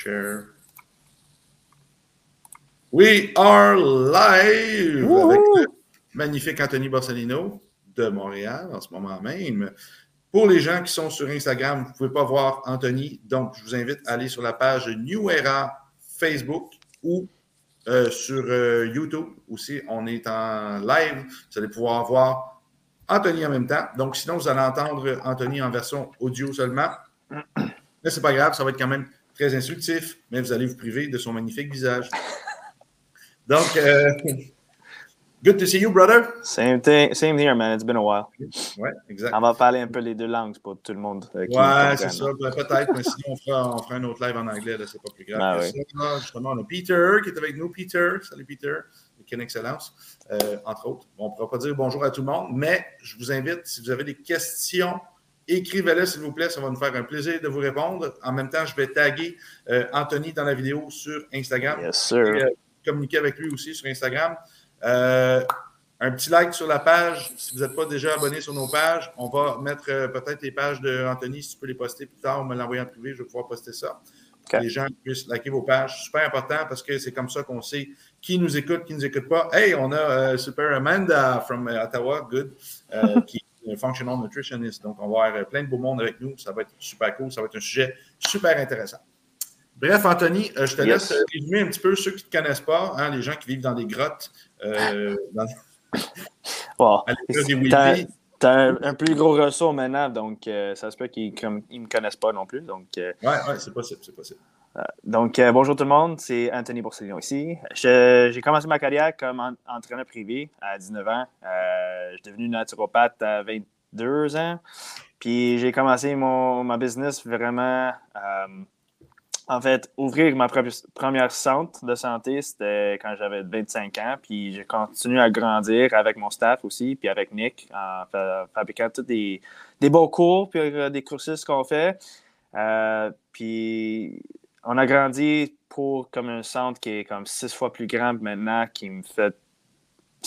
share. We are live avec le magnifique Anthony Borsalino de Montréal en ce moment même. Pour les gens qui sont sur Instagram, vous ne pouvez pas voir Anthony, donc je vous invite à aller sur la page New Era Facebook ou euh, sur euh, YouTube aussi. On est en live. Vous allez pouvoir voir Anthony en même temps. Donc, sinon, vous allez entendre Anthony en version audio seulement. Mais c'est pas grave, ça va être quand même très instructif, mais vous allez vous priver de son magnifique visage. Donc, euh, good to see you, brother. Same thing, same here, man. It's been a while. Ouais, exact. On va parler un peu les deux langues pour tout le monde. euh, qui Ouais, c'est ça. Ben, Peut-être, mais sinon, on fera, on fera un autre live en anglais, là, c'est pas plus grave. Ah que oui. ça. Justement, on a Peter qui est avec nous. Peter, salut Peter, Ken Excellence, euh, entre autres. On ne pourra pas dire bonjour à tout le monde, mais je vous invite, si vous avez des questions, écrivez-les, s'il vous plaît. Ça va nous faire un plaisir de vous répondre. En même temps, je vais taguer euh, Anthony dans la vidéo sur Instagram. Yes, sir. Et, euh, communiquer avec lui aussi sur Instagram. Euh, un petit like sur la page. Si vous n'êtes pas déjà abonné sur nos pages, on va mettre peut-être les pages d'Anthony. Si tu peux les poster plus tard ou me l'envoyer en privé, je vais pouvoir poster ça. Pour que Ok. les gens puissent liker vos pages. Super important parce que c'est comme ça qu'on sait qui nous écoute, qui ne nous écoute pas. Hey, on a euh, Super Amanda from Ottawa, good, euh, qui functional nutritionist. Donc, on va avoir euh, plein de beaux monde avec nous. Ça va être super cool. Ça va être un sujet super intéressant. Bref, Anthony, euh, je te Yes. laisse euh, résumer un petit peu ceux qui ne te connaissent pas, hein, les gens qui vivent dans des grottes, euh, dans, t'as Wilby. t'as un, un plus gros ressort maintenant, donc euh, ça se peut qu'ils ne me connaissent pas non plus. Donc, euh, Ouais, ouais, c'est possible, c'est possible. Donc euh, bonjour tout le monde, c'est Anthony Boursellion ici. J'ai commencé ma carrière comme en- entraîneur privé à 19 ans. Euh, je suis devenu naturopathe à 22 ans. Puis j'ai commencé mon, business vraiment. euh, en fait, ouvrir ma propre- première centre de santé, c'était quand j'avais 25 ans. Puis j'ai continué à grandir avec mon staff aussi, puis avec Nick, en fa- fabriquant tous des, beaux cours, puis euh, des cursus qu'on fait. Euh, puis on a grandi pour comme un centre qui est comme six fois plus grand maintenant, qui me fait.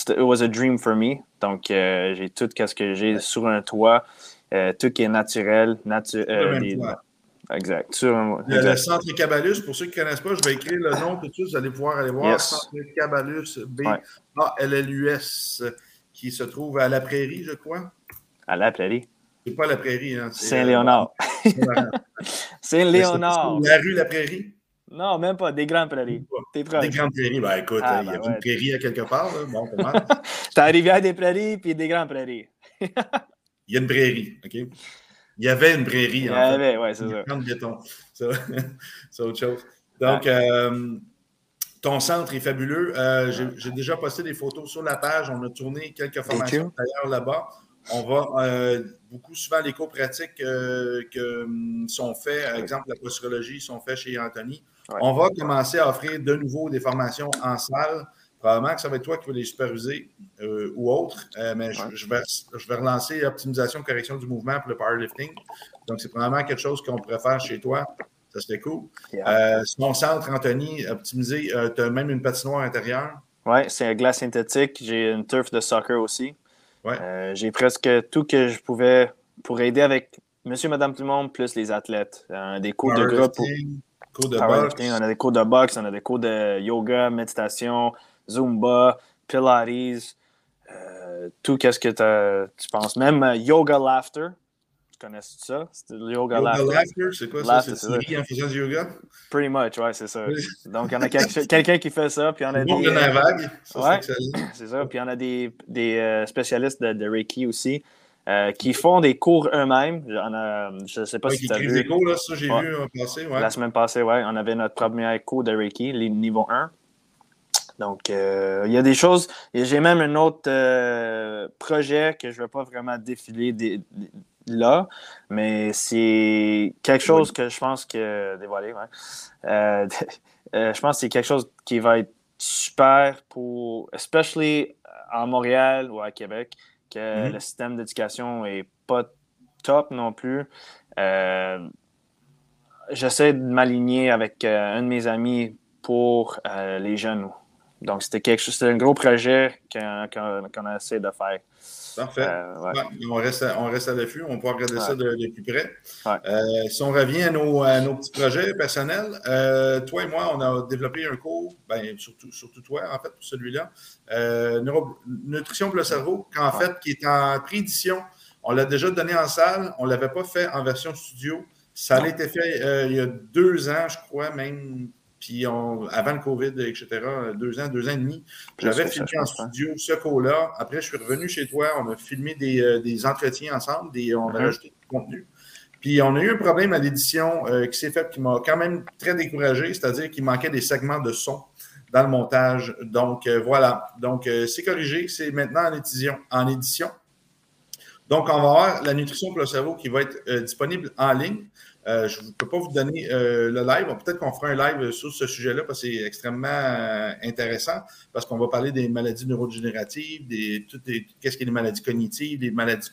It was a dream for me. Donc, euh, j'ai tout ce que j'ai sur un toit, euh, tout qui est naturel, natu euh, le. Exact. Sur un- Le, le exact. centre Cabalus, pour ceux qui ne connaissent pas, je vais écrire le nom tout de suite, vous allez pouvoir aller voir. Yes. Centre Cabalus, Ouais. B-A-L-L-U-S, qui se trouve à La Prairie, je crois. À la prairie. C'est pas La Prairie, hein, Saint-Léonard. euh. Saint-Léonard. C'est La rue La Prairie? Non, même pas. Des grandes prairies. Des grandes prairies. Ben écoute, Ah, il y a ben une prairie à quelque part. Là. Bon, mal. T'as rivière des prairies puis des grandes prairies. Il y a une prairie, OK? Il y avait une prairie, Il y en fait. avait, ouais, c'est ça. de béton. Ça, C'est autre chose. Donc, euh, ton centre est fabuleux. Euh, J'ai j'ai déjà posté des photos sur la page. On a tourné quelques formations d'ailleurs là-bas. On va euh, beaucoup souvent les cours pratiques euh, que hum, sont faits, par exemple la posturologie, sont faits chez Anthony. Ouais. On va commencer à offrir de nouveau des formations en salle. Probablement que ça va être toi qui vas les superviser euh, ou autre, Euh, mais je, Ouais. je vais, je vais relancer optimisation, correction du mouvement pour le powerlifting. Donc, c'est probablement quelque chose qu'on pourrait faire chez toi. Ça serait cool. Yeah. Son centre, Anthony, optimisé, tu as même une patinoire intérieure. Ouais, c'est un glace synthétique. J'ai une turf de soccer aussi. Ouais. Euh, J'ai presque tout que je pouvais pour aider avec monsieur, madame, tout le monde, plus les athlètes. Euh, des cours de groupe. cours de boxe. On a des cours de boxe, on a des cours de yoga, méditation, zumba, pilates, euh, tout qu'est-ce que tu penses. Même euh, yoga laughter. Connais ça? C'est le yoga, Yoga laughter. laughter, c'est quoi ça? C'est ris en faisant du yoga? Pretty much, ouais, c'est ça. Donc, il y en a quel- quelqu'un qui fait ça, puis des... il y en a un vague. Ça, Ouais. c'est ça. Puis on a des, des euh, spécialistes de, de Reiki aussi euh, qui font des cours eux-mêmes. Je ne sais pas Ouais, si tu as vu. des cours, là, ça, j'ai Ouais. vu en passé. Ouais. La semaine passée, ouais, on avait notre premier cours de Reiki, les niveau 1. Donc, euh, il y a des choses. et J'ai même un autre euh, projet que je ne vais pas vraiment défiler des- des- là, mais c'est quelque chose que je pense que. Ouais. Euh, euh, je pense que c'est quelque chose qui va être super pour, especially en Montréal ou à Québec, que Mhm. le système d'éducation est pas top non plus. Euh, J'essaie de m'aligner avec euh, un de mes amis pour euh, les jeunes Donc, c'était quelque chose, c'était un gros projet qu'on a essayé de faire. Parfait. Euh, on, reste à, on reste à l'affût, on pourra regarder ça de, plus près. Euh, si on revient à nos, nos petits projets personnels, euh, toi et moi, on a développé un cours, ben, surtout, surtout toi, en fait, pour celui-là, Nutrition pour le cerveau, qu'en fait, qui est en préédition. On l'a déjà donné en salle, on ne l'avait pas fait en version studio. Ça a été fait il y a deux ans, je crois, même puis avant le COVID, etc., deux ans, deux ans et demi, j'avais filmé en studio ce cours-là. Après, je suis revenu chez toi, on a filmé des, euh, entretiens ensemble, on a rajouté du contenu. Puis on a eu un problème à l'édition euh, qui s'est fait, qui m'a quand même très découragé, c'est-à-dire qu'il manquait des segments de son dans le montage. Donc euh, voilà. Donc c'est corrigé, c'est maintenant en édition, en édition. Donc on va avoir la nutrition pour le cerveau qui va être disponible en ligne. Euh, je ne peux pas vous donner euh, le live. Peut-être qu'on fera un live sur ce sujet-là parce que c'est extrêmement euh, intéressant parce qu'on va parler des maladies neurodégénératives, des, qu'est-ce qui est les maladies cognitives, les maladies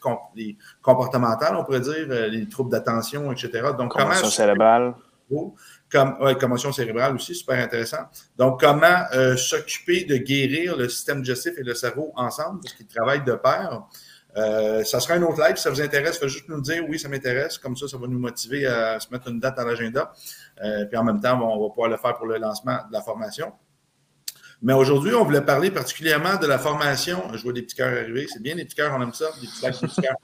comportementales, on pourrait dire, les troubles d'attention, etc. Donc, commotion cérébrale. Comme, commotion cérébrale aussi, super intéressant. Donc, comment s'occuper de guérir le système digestif et le cerveau ensemble, parce qu'ils travaillent de pair. Euh, ça sera un autre live. Si ça vous intéresse, faites juste nous dire oui, ça m'intéresse. Comme ça, ça va nous motiver à se mettre une date à l'agenda. Euh, puis en même temps, on va pouvoir le faire pour le lancement de la formation. Mais aujourd'hui, on voulait parler particulièrement de la formation. Je vois des petits cœurs arriver. C'est bien, les petits cœurs, on aime ça. Des petits, des petits cœurs.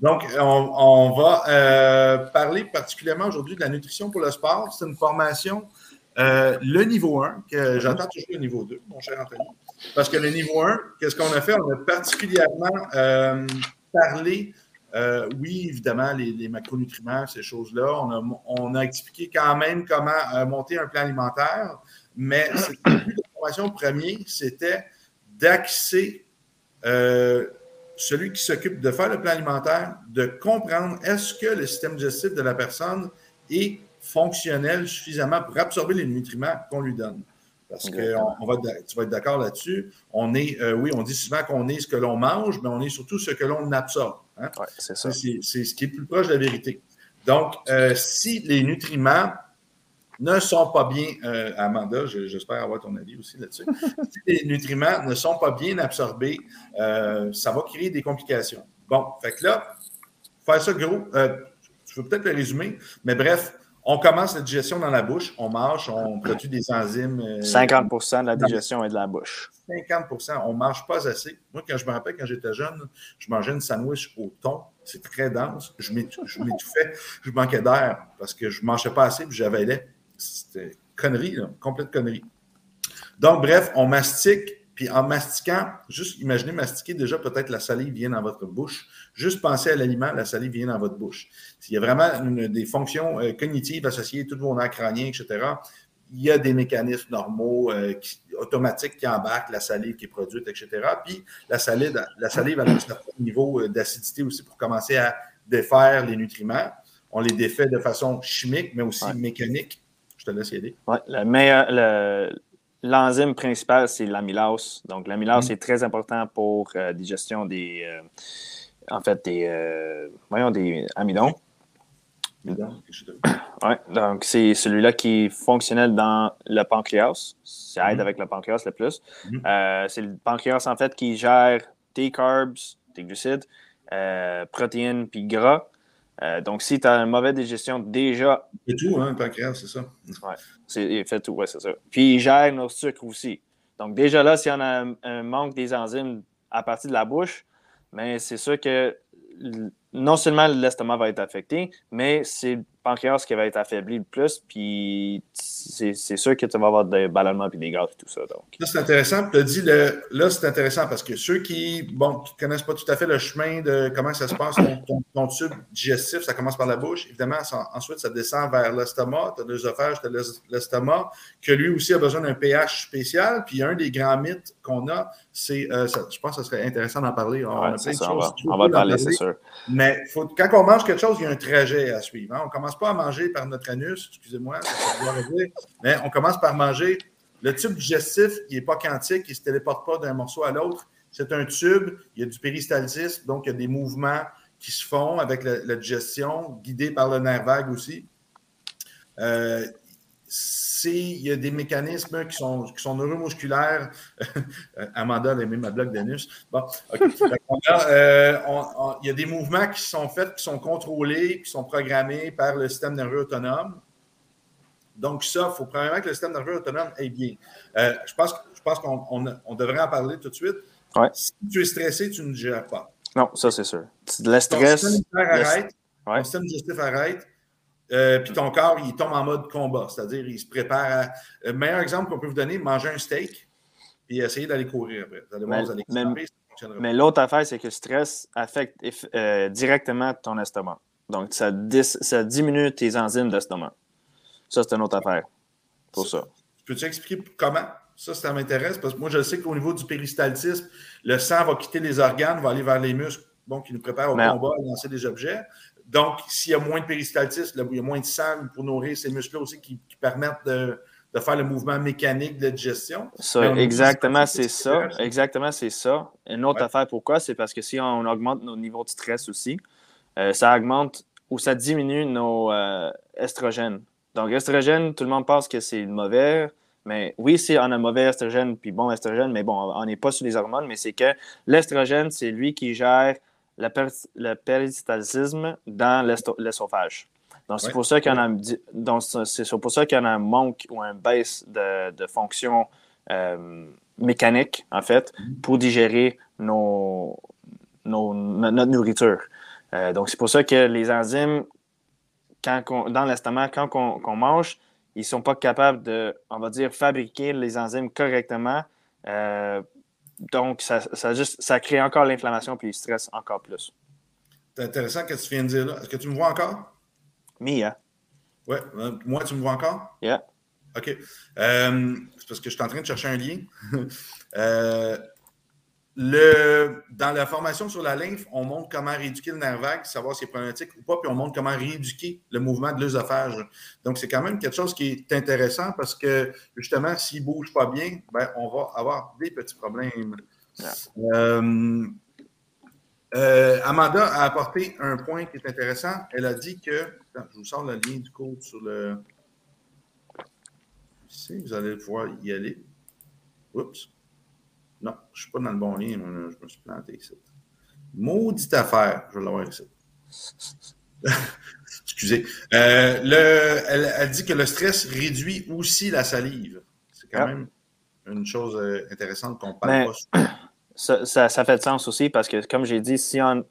Donc, on, va euh, parler particulièrement aujourd'hui de la nutrition pour le sport. C'est une formation, le niveau 1, que j'entends toujours le niveau 2, mon cher Anthony. Parce que le niveau 1, qu'est-ce qu'on a fait? On a particulièrement euh, parlé, euh, oui, évidemment, les, macronutriments, ces choses-là. On a, expliqué quand même comment euh, monter un plan alimentaire, mais le la formation premier, c'était d'axer celui qui s'occupe de faire le plan alimentaire, de comprendre est-ce que le système digestif de la personne est fonctionnel suffisamment pour absorber les nutriments qu'on lui donne. Parce que on, va, tu vas être d'accord là-dessus. On est, euh, oui, on dit souvent qu'on est ce que l'on mange, mais on est surtout ce que l'on absorbe. Hein. c'est ça. C'est ce qui est plus proche de la vérité. Donc, euh, si les nutriments ne sont pas bien, euh, Amanda, j'espère avoir ton avis aussi là-dessus. si les nutriments ne sont pas bien absorbés, ça va créer des complications. Bon, fait que là, faire ça gros, je peux peut-être le résumer, mais bref, on commence la digestion dans la bouche, on marche, on produit des enzymes. 50% euh, de la digestion est de la bouche. 50% on ne mange pas assez. Moi, quand je me rappelle, quand j'étais jeune, je mangeais une sandwich au thon. C'est très dense. Je m'étouffais. Je manquais d'air parce que je ne mangeais pas assez et l'air. C'était connerie, complète connerie. Donc, bref, on mastique puis en mastiquant, juste imaginez mastiquer, déjà peut-être la salive vient dans votre bouche. Juste penser à l'aliment, la salive vient dans votre bouche. S'il y a vraiment des fonctions euh, cognitives associées, tous vos nerfs crâniens, etc., il y a des mécanismes normaux, euh, automatiques qui embarquent la salive qui est produite, etc. Puis la salive, la salive a un certain niveau euh, d'acidité aussi pour commencer à défaire les nutriments. On les défait de façon chimique, mais aussi mécanique. Je te laisse y aider. Oui, le meilleur, L'enzyme principale, c'est l'amylase. Donc, l'amylase mm. est très important pour la euh, digestion des, euh, en fait, des, euh, voyons, des amidons. Ouais, donc, c'est celui-là qui est fonctionnel dans le pancréas. Ça aide mm. avec le pancréas le plus. Mm. c'est le pancréas, en fait, qui gère tes carbs, tes glucides, protéines puis gras. Donc, si tu as une mauvaise digestion déjà. C'est tout, hein, pancréas, c'est ça. Ouais. Il fait tout, ouais, c'est ça. Puis il gère nos sucres aussi. Donc déjà là, s'il y en a un, manque des enzymes à partir de la bouche, mais c'est sûr que non seulement l'estomac va être affecté, mais c'est pancréas qui va être affaibli le plus, puis c'est sûr que tu vas avoir des ballonnements et des gaz et tout ça. Donc. Là, c'est intéressant. Tu as dit, le, là, c'est intéressant parce que ceux qui bon, ne connaissent pas tout à fait le chemin de comment ça se passe, ton, tube digestif, ça commence par la bouche. Évidemment, ensuite, ça descend vers l'estomac. Tu as l'œsophage, tu as l'estomac, que lui aussi a besoin d'un pH spécial. Puis un des grands mythes qu'on a, c'est, euh, je pense que ce serait intéressant d'en parler. On, va, en parler, c'est sûr. Mais faut, quand on mange quelque chose, il y a un trajet à suivre. Hein. On ne commence pas à manger par notre anus, excusez-moi, mais on commence par manger le tube digestif, il n'est pas quantique, il ne se téléporte pas d'un morceau à l'autre. C'est un tube, il y a du péristaltisme, donc il y a des mouvements qui se font avec la, digestion, guidés par le nerf vague aussi. Euh, il y a des mécanismes qui sont, qui sont neuromusculaires. Amanda a aimé ma blague d'anus. Bon. Euh, il y a des mouvements qui sont faits, qui sont contrôlés, qui sont programmés par le système nerveux autonome. Donc, ça, il faut premièrement que le système nerveux autonome aille bien. Euh, je pense, je pense qu'on on, devrait en parler tout de suite. Si tu es stressé, tu ne gères pas. Non, ça, c'est sûr. Le stress. Ton système arrête. Ton système digestif arrête. Euh, puis ton corps, il tombe en mode combat, c'est-à-dire il se prépare à. Le euh, meilleur exemple qu'on peut vous donner, manger un steak et essayer d'aller courir après. Vous allez voir, vous allez mais, mais l'autre affaire, c'est que le stress affecte directement ton estomac. Donc, ça, ça diminue tes enzymes d'estomac. Ça, c'est une autre affaire pour ça. Peux-tu expliquer comment? Ça, ça m'intéresse parce que moi, je sais qu'au niveau du péristaltisme, le sang va quitter les organes, va aller vers les muscles, donc qui nous prépare au combat à lancer des objets. Donc, s'il y a moins de péristaltisme, il y a moins de sang pour nourrir ces muscles-là aussi qui, permettent de, faire le mouvement mécanique de digestion. Ça, exactement, c'est ça. Exactement, c'est ça. Une autre affaire, pourquoi? C'est parce que si on augmente nos niveaux de stress aussi, euh, ça augmente ou ça diminue nos euh, estrogènes. Donc, estrogène, tout le monde pense que c'est mauvais. Mais oui, c'est on a mauvais estrogène puis bon estrogène, mais bon, on n'est pas sur les hormones, mais c'est que l'estrogène, c'est lui qui gère le péristaltisme dans l'esophage. Donc, c'est pour ça qu'il y en a, pour ça qu'il y en a un manque ou un baisse de, de fonction euh, mécanique, en fait, mm-hmm. pour digérer nos, nos, notre nourriture. Euh, donc, c'est pour ça que les enzymes, dans l'estomac, quand on, mange, ils ne sont pas capables de, on va dire, fabriquer les enzymes correctement. Euh, donc, ça, juste, ça crée encore l'inflammation puis le stress encore plus. C'est intéressant ce que tu viens de dire là. Est-ce que tu me vois encore? Me, yeah. Ouais. Euh, moi, tu me vois encore? Yeah. OK. Euh, c'est parce que je suis en train de chercher un lien. Le, dans la formation sur la lymphe, on montre comment rééduquer le nerf vague, savoir si c'est problématique ou pas, puis on montre comment rééduquer le mouvement de l'œsophage. Donc, c'est quand même quelque chose qui est intéressant parce que, justement, s'il ne bouge pas bien, ben, on va avoir des petits problèmes. Euh, euh, Amanda a apporté un point qui est intéressant. Elle a dit que. je vous sors le lien du code sur le. Ici, vous allez pouvoir y aller. Oups. Non, je ne suis pas dans le bon lien, je me suis planté ici. Maudite affaire, je vais l'avoir ici. Excusez. Euh, le, elle, dit que le stress réduit aussi la salive. C'est quand ah. même une chose euh, intéressante qu'on parle pas. Ça, ça, fait de sens aussi parce que, comme j'ai dit, si on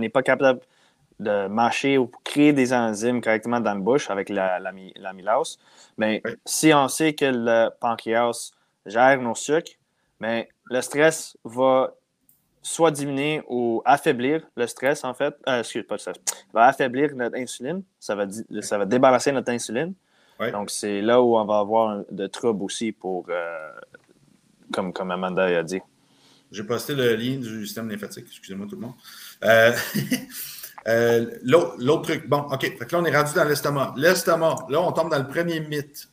n'est pas capable de mâcher ou créer des enzymes correctement dans la bouche avec la, la, ben, si on sait que le pancréas gère nos sucres, mais le stress va soit diminuer ou affaiblir le stress, en fait. Euh, excuse pas le stress. Va affaiblir notre insuline. Ça va, ça va débalancer notre insuline. Donc, c'est là où on va avoir de troubles aussi pour, euh, comme, comme Amanda a dit. J'ai posté le lien du système lymphatique. Excusez-moi tout le monde. Euh, l'autre truc, bon, OK. Fait là, on est rendu dans l'estomac. L'estomac, là, on tombe dans le premier mythe.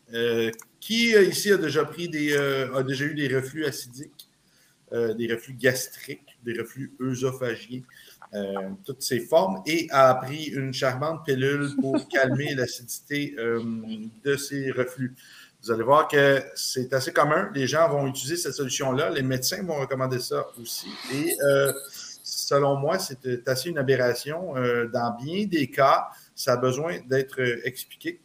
Qui euh, ici a déjà pris des euh, a déjà eu des reflux acidiques, euh, des reflux gastriques, des reflux œsophagiens, toutes ces formes, et a pris une charmante pilule pour calmer l'acidité de ces reflux. Vous allez voir que c'est assez commun. Les gens vont utiliser cette solution-là. Les médecins vont recommander ça aussi. Et selon moi, c'est assez une aberration. dans bien des cas, ça a besoin d'être expliqué.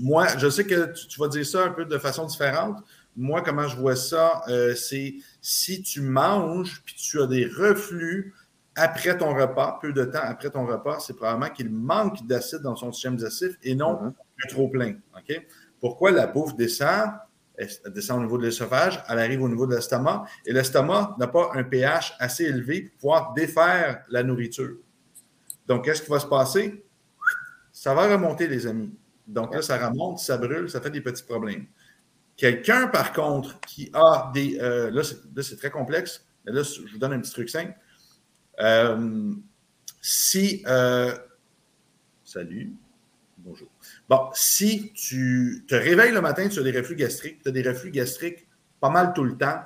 Moi, je sais que tu, vas dire ça un peu de façon différente. Moi, comment je vois ça, euh, c'est si tu manges puis tu as des reflux après ton repas, peu de temps après ton repas, c'est probablement qu'il manque d'acide dans son système digestif et non un trop plein. Pourquoi la bouffe descend? Elle descend au niveau de l'œsophage, elle arrive au niveau de l'estomac, et l'estomac n'a pas un pH assez élevé pour pouvoir défaire la nourriture. Donc, qu'est-ce qui va se passer? Ça va remonter, les amis. Donc là, ça remonte, ça brûle, ça fait des petits problèmes. Quelqu'un, par contre, qui a des. Euh, là, c'est très complexe, mais là, je vous donne un petit truc simple. Euh, si. Euh, salut. Bonjour. Bon, si tu te réveilles le matin, tu as des reflux gastriques, tu as des reflux gastriques pas mal tout le temps,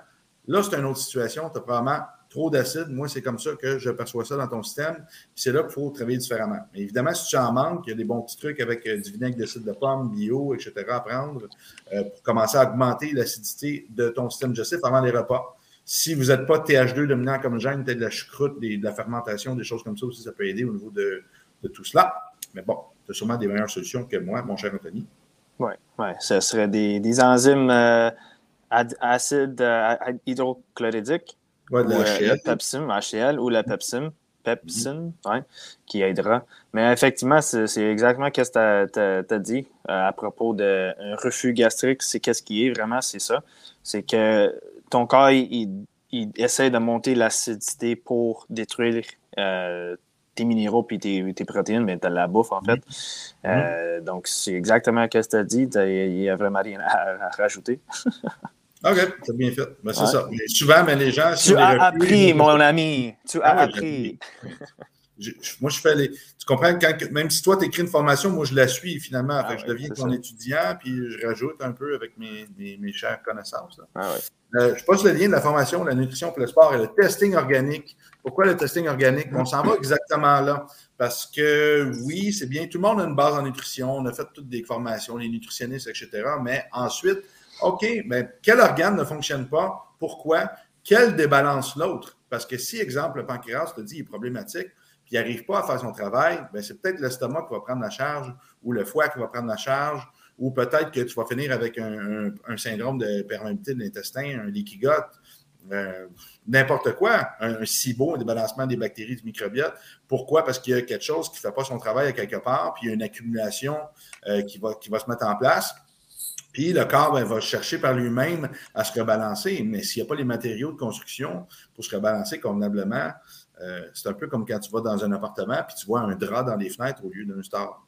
là, c'est une autre situation. Tu as probablement trop d'acide. Moi, c'est comme ça que je perçois ça dans ton système. C'est là qu'il faut travailler différemment. Mais évidemment, si tu en manques, il y a des bons petits trucs avec euh, du vinaigre d'acide de pomme, bio, etc. à prendre euh, pour commencer à augmenter l'acidité de ton système digestif avant les repas. Si vous n'êtes pas TH2 dominant comme gène, peut-être de la choucroute, de la fermentation, des choses comme ça aussi, ça peut aider au niveau de, tout cela. Mais bon, tu as sûrement des meilleures solutions que moi, mon cher Anthony. Oui, ouais, ce serait des, enzymes euh, acide hydrochloridique Ouais, de la euh, le Pepsim, HCl ou la Pepsim, Pepsin, ouais, qui aidera. Mais effectivement, c'est exactement ce que tu as, dit euh, à propos d'un refus gastrique. C'est qu'est-ce qui est vraiment, c'est ça. C'est que ton corps, il, essaie de monter l'acidité pour détruire euh, tes minéraux et tes, protéines, mais tu la bouffe, en fait. Mm-hmm. donc, c'est exactement ce que tu as dit. Il n'y a vraiment rien à rajouter. OK, c'est bien fait. Ben, c'est ça. Mais souvent, mais les gens. tu as appris, mon ami. Tu as ah appris. moi, je fais les. Tu comprends, quand, même si toi, tu écris une formation, moi, je la suis finalement. Ah je deviens ton étudiant, puis je rajoute un peu avec mes, mes, chères connaissances. Ah euh, je passe le lien de la formation, la nutrition pour le sport et le testing organique. Pourquoi le testing organique? On s'en va exactement là. Parce que oui, c'est bien, tout le monde a une base en nutrition, on a fait toutes des formations, les nutritionnistes, etc. Mais ensuite, OK, mais quel organe ne fonctionne pas? Pourquoi? Quel débalance l'autre? Parce que si, exemple, le pancréas te dit qu'il est problématique, puis il n'arrive pas à faire son travail, ben, c'est peut-être l'estomac qui va prendre la charge ou le foie qui va prendre la charge ou peut-être que tu vas finir avec un, syndrome de perméabilité de l'intestin, un gut, euh, n'importe quoi, un, SIBO, un débalancement des bactéries du microbiote. Pourquoi? Parce qu'il y a quelque chose qui ne fait pas son travail à quelque part, puis il y a une accumulation euh, qui, va, qui va se mettre en place. Puis le corps ben, va chercher par lui-même à se rebalancer, mais s'il n'y a pas les matériaux de construction pour se rebalancer convenablement, euh, c'est un peu comme quand tu vas dans un appartement puis tu vois un drap dans les fenêtres au lieu d'un star.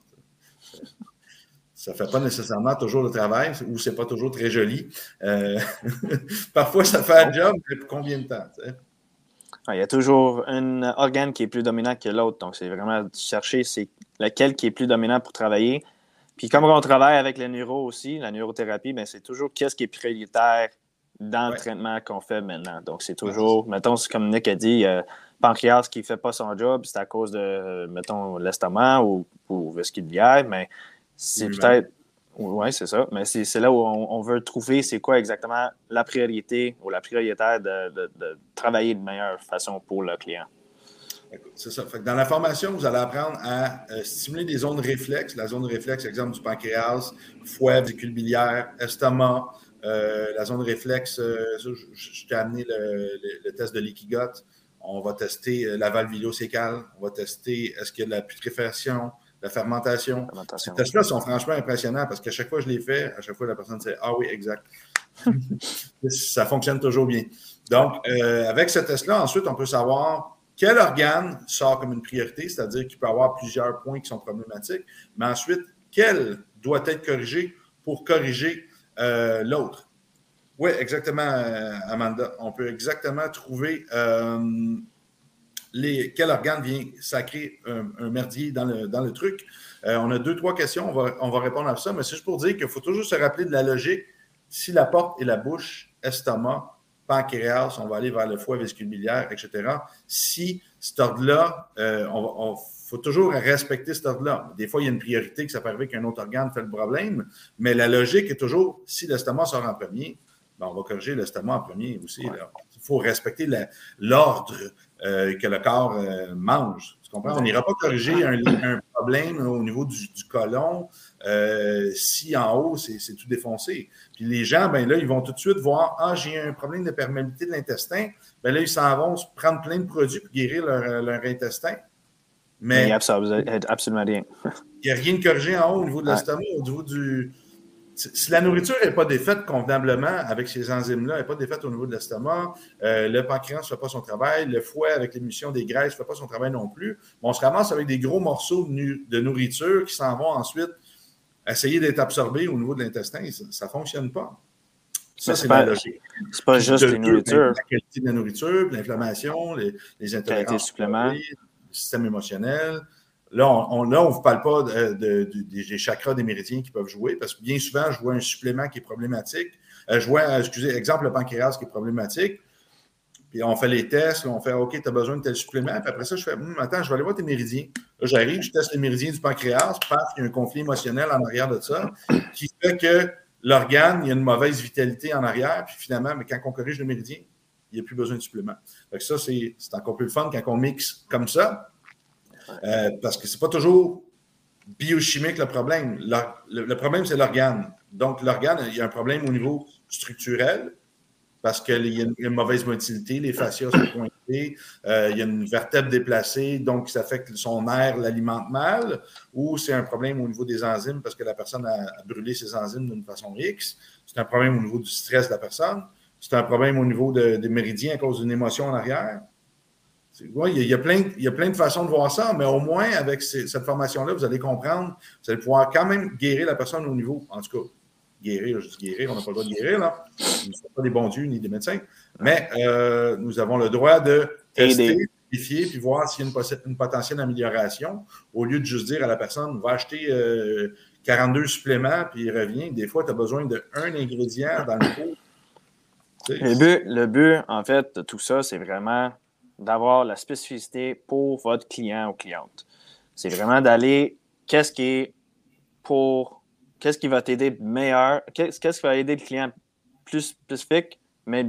Ça ne fait pas nécessairement toujours le travail ou c'est pas toujours très joli. Euh, parfois, ça fait un job, mais pour combien de temps? Il y a toujours un organe qui est plus dominant que l'autre. Donc, c'est vraiment chercher c'est lequel qui est plus dominant pour travailler puis comme on travaille avec le neuro aussi, la neurothérapie, ben, c'est toujours qu'est-ce qui est prioritaire dans le traitement qu'on fait maintenant. Donc, c'est toujours, mettons, comme Nick a dit, euh, pancréas qui ne fait pas son job, c'est à cause de, mettons, l'estomac ou, ou vestibulière, mais c'est peut-être. Oui, c'est ça. Mais c'est là où on, veut trouver c'est quoi exactement la priorité ou la prioritaire de, de travailler de meilleure façon pour le client. C'est ça. dans la formation, vous allez apprendre à euh, stimuler des zones réflexes. La zone réflexe, exemple du pancréas, foie, vésicule biliaire, estomac. Euh, la zone réflexe, euh, je, t'ai amené le, test de l'ikigot. On va tester la valve ilocécale. On va tester est-ce qu'il y a de la putréfaction, la fermentation? Ces tests-là sont franchement impressionnants parce qu'à chaque fois que je les fais, à chaque fois la personne dit Ah oui, exact. ça fonctionne toujours bien. Donc, avec ce test-là, ensuite, on peut savoir quel organe sort comme une priorité, c'est-à-dire qu'il peut avoir plusieurs points qui sont problématiques, mais ensuite, quel doit être corrigé pour corriger euh, l'autre? Oui, exactement, euh, Amanda. On peut exactement trouver euh, quel organe vient sacrer un, merdier dans le, truc. on a deux, trois questions, on va, on va répondre à ça, mais c'est juste pour dire qu'il faut toujours se rappeler de la logique. Si la porte est la bouche, estomac, pancréas, on va aller vers le foie vésiculaire, etc. Si cet ordre-là, il euh, faut toujours respecter cet ordre-là. Des fois, il y a une priorité que ça peut arriver qu'un autre organe fait le problème, mais la logique est toujours, si l'estomac sort en premier, ben, on va corriger l'estomac en premier aussi. Il faut respecter l'ordre euh, que le corps euh, mange. Tu comprends? On n'ira pas corriger un, problème au niveau du, du côlon euh, si en haut, c'est tout défoncé. Puis les gens, ben là, ils vont tout de suite voir Ah, j'ai un problème de perméabilité de l'intestin. Ben là, ils s'en vont se prendre plein de produits pour guérir leur, leur intestin. Mais il n'y a absolument rien. il n'y a rien de corrigé en haut au niveau de l'estomac, au niveau du. Si la nourriture n'est pas défaite convenablement avec ces enzymes-là, elle n'est pas défaite au niveau de l'estomac, euh, le pancréas ne fait pas son travail, le foie avec l'émission des graisses ne fait pas son travail non plus, on se ramasse avec des gros morceaux de nourriture qui s'en vont ensuite essayer d'être absorbé au niveau de l'intestin, ça ne fonctionne pas. Ça, c'est logique. C'est pas juste la nourriture. La qualité de la nourriture, l'inflammation, les, les intolérances, suppléments. le système émotionnel. Là, on ne vous parle pas des chakras des méridiens qui peuvent jouer, parce que bien souvent, je vois un supplément qui est problématique. Euh, je vois, excusez, exemple, le pancréas qui est problématique. Puis on fait les tests, on fait OK, tu as besoin de tel supplément. Puis après ça, je fais hum, Attends, je vais aller voir tes méridiens. Là, j'arrive, je teste les méridiens du pancréas, paf, il y a un conflit émotionnel en arrière de ça qui fait que l'organe, il y a une mauvaise vitalité en arrière, puis finalement, mais quand on corrige le méridien, il n'y a plus besoin de supplément. Donc ça, c'est encore plus le fun quand on mixe comme ça, euh, parce que ce n'est pas toujours biochimique le problème. Le, problème, c'est l'organe. Donc, l'organe, il y a un problème au niveau structurel, parce qu'il y, a une mauvaise motilité, les fascias sont pointés, euh, il y a une vertèbre déplacée, donc ça fait que son air l'alimente mal, ou c'est un problème au niveau des enzymes parce que la personne a, brûlé ses enzymes d'une façon X, c'est un problème au niveau du stress de la personne, c'est un problème au niveau des méridiens à cause d'une émotion en arrière. il, y a, plein, il y a plein de façons de voir ça, mais au moins avec cette formation-là, vous allez comprendre, vous allez pouvoir quand même guérir la personne au niveau, en tout cas, guérir, juste guérir, on n'a pas le droit de guérir, là. Nous ne sommes pas des bons dieux ni des médecins. Mais euh, nous avons le droit de tester, vérifier, puis voir s'il y a une, potentielle amélioration, au lieu de juste dire à la personne, va acheter 42 euh, suppléments, puis il revient. Des fois, tu as besoin d'un ingrédient dans le pot. Le but, le but, en fait, de tout ça, c'est vraiment d'avoir la spécificité pour votre client ou cliente. C'est vraiment d'aller, qu'est-ce qui est pour qu'est-ce qui va t'aider meilleur, qu'est-ce qui va aider le client plus spécifique, mais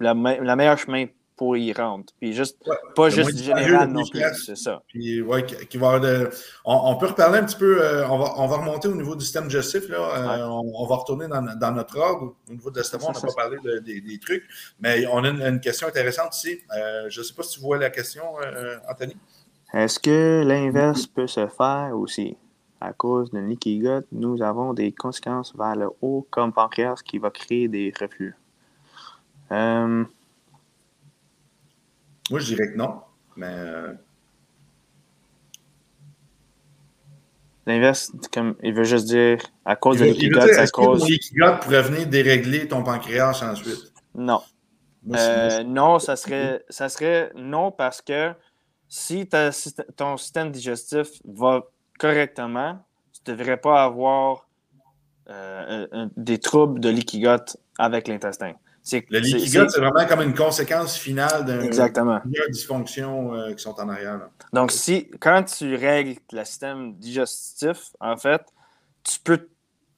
la, la meilleure chemin pour y rendre. Puis juste, pas juste général non plus, c'est ça. Puis, ouais, qui va de... on, peut reparler un petit peu, euh, on, va, on va remonter au niveau du système digestif, là. Euh, on, va retourner dans, dans, notre ordre. Au niveau de l'estomac, on n'a pas parlé des, trucs, mais on a une, question intéressante ici. Euh, je ne sais pas si tu vois la question, Anthony. Est-ce que l'inverse peut se faire aussi? À cause d'un leaky gut, nous avons des conséquences vers le haut comme pancréas qui va créer des reflux. Euh, Moi, je dirais que non, mais. Euh, L'inverse, comme il veut juste dire à cause de gut, à cause. Gut pourrait venir dérégler ton pancréas ensuite? Non. Euh, non, ça serait, ça serait non parce que si ton système digestif va correctement, tu ne devrais pas avoir euh, des troubles de liquigote avec l'intestin. Le liquigote, c'est vraiment comme une conséquence finale d'une dysfonction euh, qui sont en arrière. Donc, si, quand tu règles le système digestif, en fait, tu peux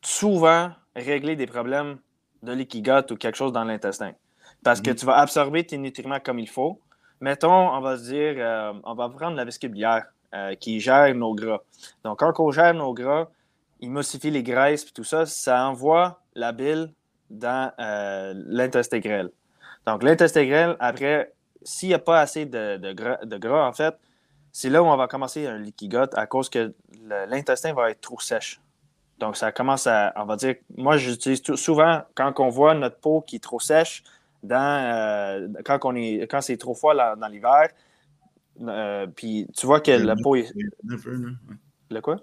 souvent régler des problèmes de liquigote ou quelque chose dans l'intestin. Parce que mhm. tu vas absorber tes nutriments comme il faut. Mettons, on va se dire, euh, on va prendre la vestibulière. Euh, qui gère nos gras. Donc, quand on gère nos gras, émulsifie les graisses et tout ça, ça envoie la bile dans euh, l'intestin grêle. Donc, l'intestin grêle, après, s'il n'y a pas assez de, gras, en fait, c'est là où on va commencer un liquigote à cause que l'intestin va être trop sèche. Donc, ça commence à, on va dire, moi, j'utilise souvent, quand on voit notre peau qui est trop sèche, euh, quand c'est trop froid dans l'hiver, euh, puis tu vois que la peau est. Le quoi?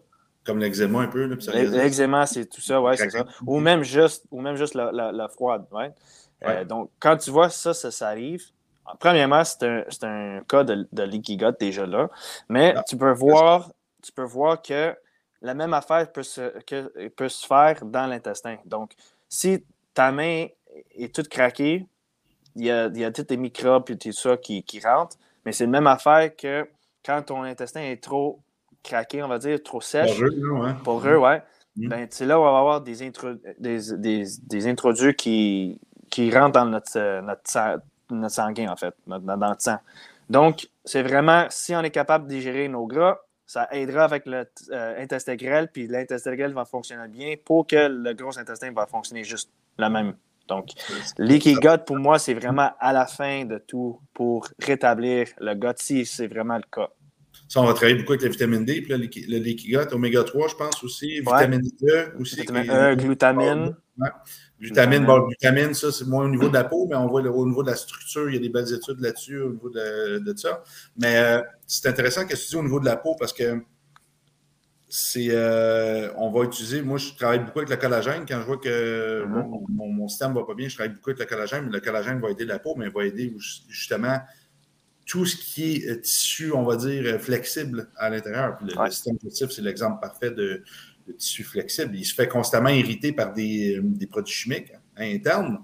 Comme l'eczéma un peu. L'eczéma, c'est tout ça, ouais, c'est ça. Ou même juste, ou même juste la, la, froide, euh, ouais. donc, quand tu vois ça, ça, arrive. Premièrement, c'est un, un, cas de, de leaky gut déjà là. Mais ah, tu, peux voir, tu peux voir que la même affaire peut se, que, peut se faire dans l'intestin. Donc, si ta main est toute craquée, il y a, il y a tous les microbes et tout ça qui, qui rentrent, mais c'est la même affaire que quand ton intestin est trop craqué, on va dire, trop sèche. Pour eux, ouais. Mm. Ben, c'est là où on va avoir des, des, des, introduits qui, qui rentrent dans notre, notre, notre sanguin, en fait, dans, dans le sang. Donc, c'est vraiment, si on est capable de digérer nos gras, ça aidera avec l'intestin euh, grêle, puis l'intestin grêle va fonctionner bien pour que le gros intestin va fonctionner juste la même donc, leaky gut, pour moi, c'est vraiment à la fin de tout pour rétablir le gut, si c'est vraiment le cas. Ça, on va travailler beaucoup avec la vitamine D, puis le, leaky gut, oméga 3, je pense aussi, vitamine E aussi. Vitamine E, glutamine. Glutamine, bon, glutamine, ça, c'est moins au niveau de la peau, mais on voit au niveau de la structure, il y a des belles études là-dessus, au niveau de, ça. Mais euh, c'est intéressant que tu dis au niveau de la peau parce que c'est euh, on va utiliser. Moi, je travaille beaucoup avec le collagène. Quand je vois que mm-hmm. mon, système ne va pas bien, je travaille beaucoup avec le collagène, mais le collagène va aider la peau, mais il va aider justement tout ce qui est euh, tissu, on va dire, euh, flexible à l'intérieur. le, système digestif, c'est l'exemple parfait de, tissu flexible. Il se fait constamment irriter par des, produits chimiques internes.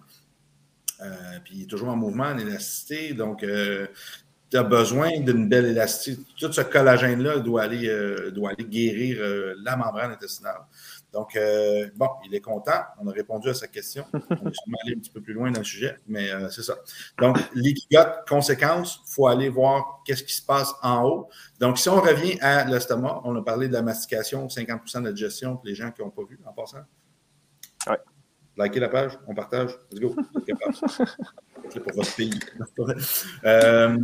puis il est toujours en mouvement, en élasticité. Donc, tu as besoin d'une belle élasticité. Tout ce collagène-là doit, aller, doit aller guérir la membrane intestinale. Donc, euh, bon, il est content. On a répondu à sa question. On est sûrement allé un petit peu plus loin dans le sujet, mais euh, c'est ça. Donc, l'équigote, conséquence, il faut aller voir qu'est-ce qui se passe en haut. Donc, si on revient à l'estomac, on a parlé de la mastication, 50 de la digestion pour les gens qui n'ont pas vu en passant. Oui. Likez la page, on partage. Let's go. C'est pour votre pays. euh,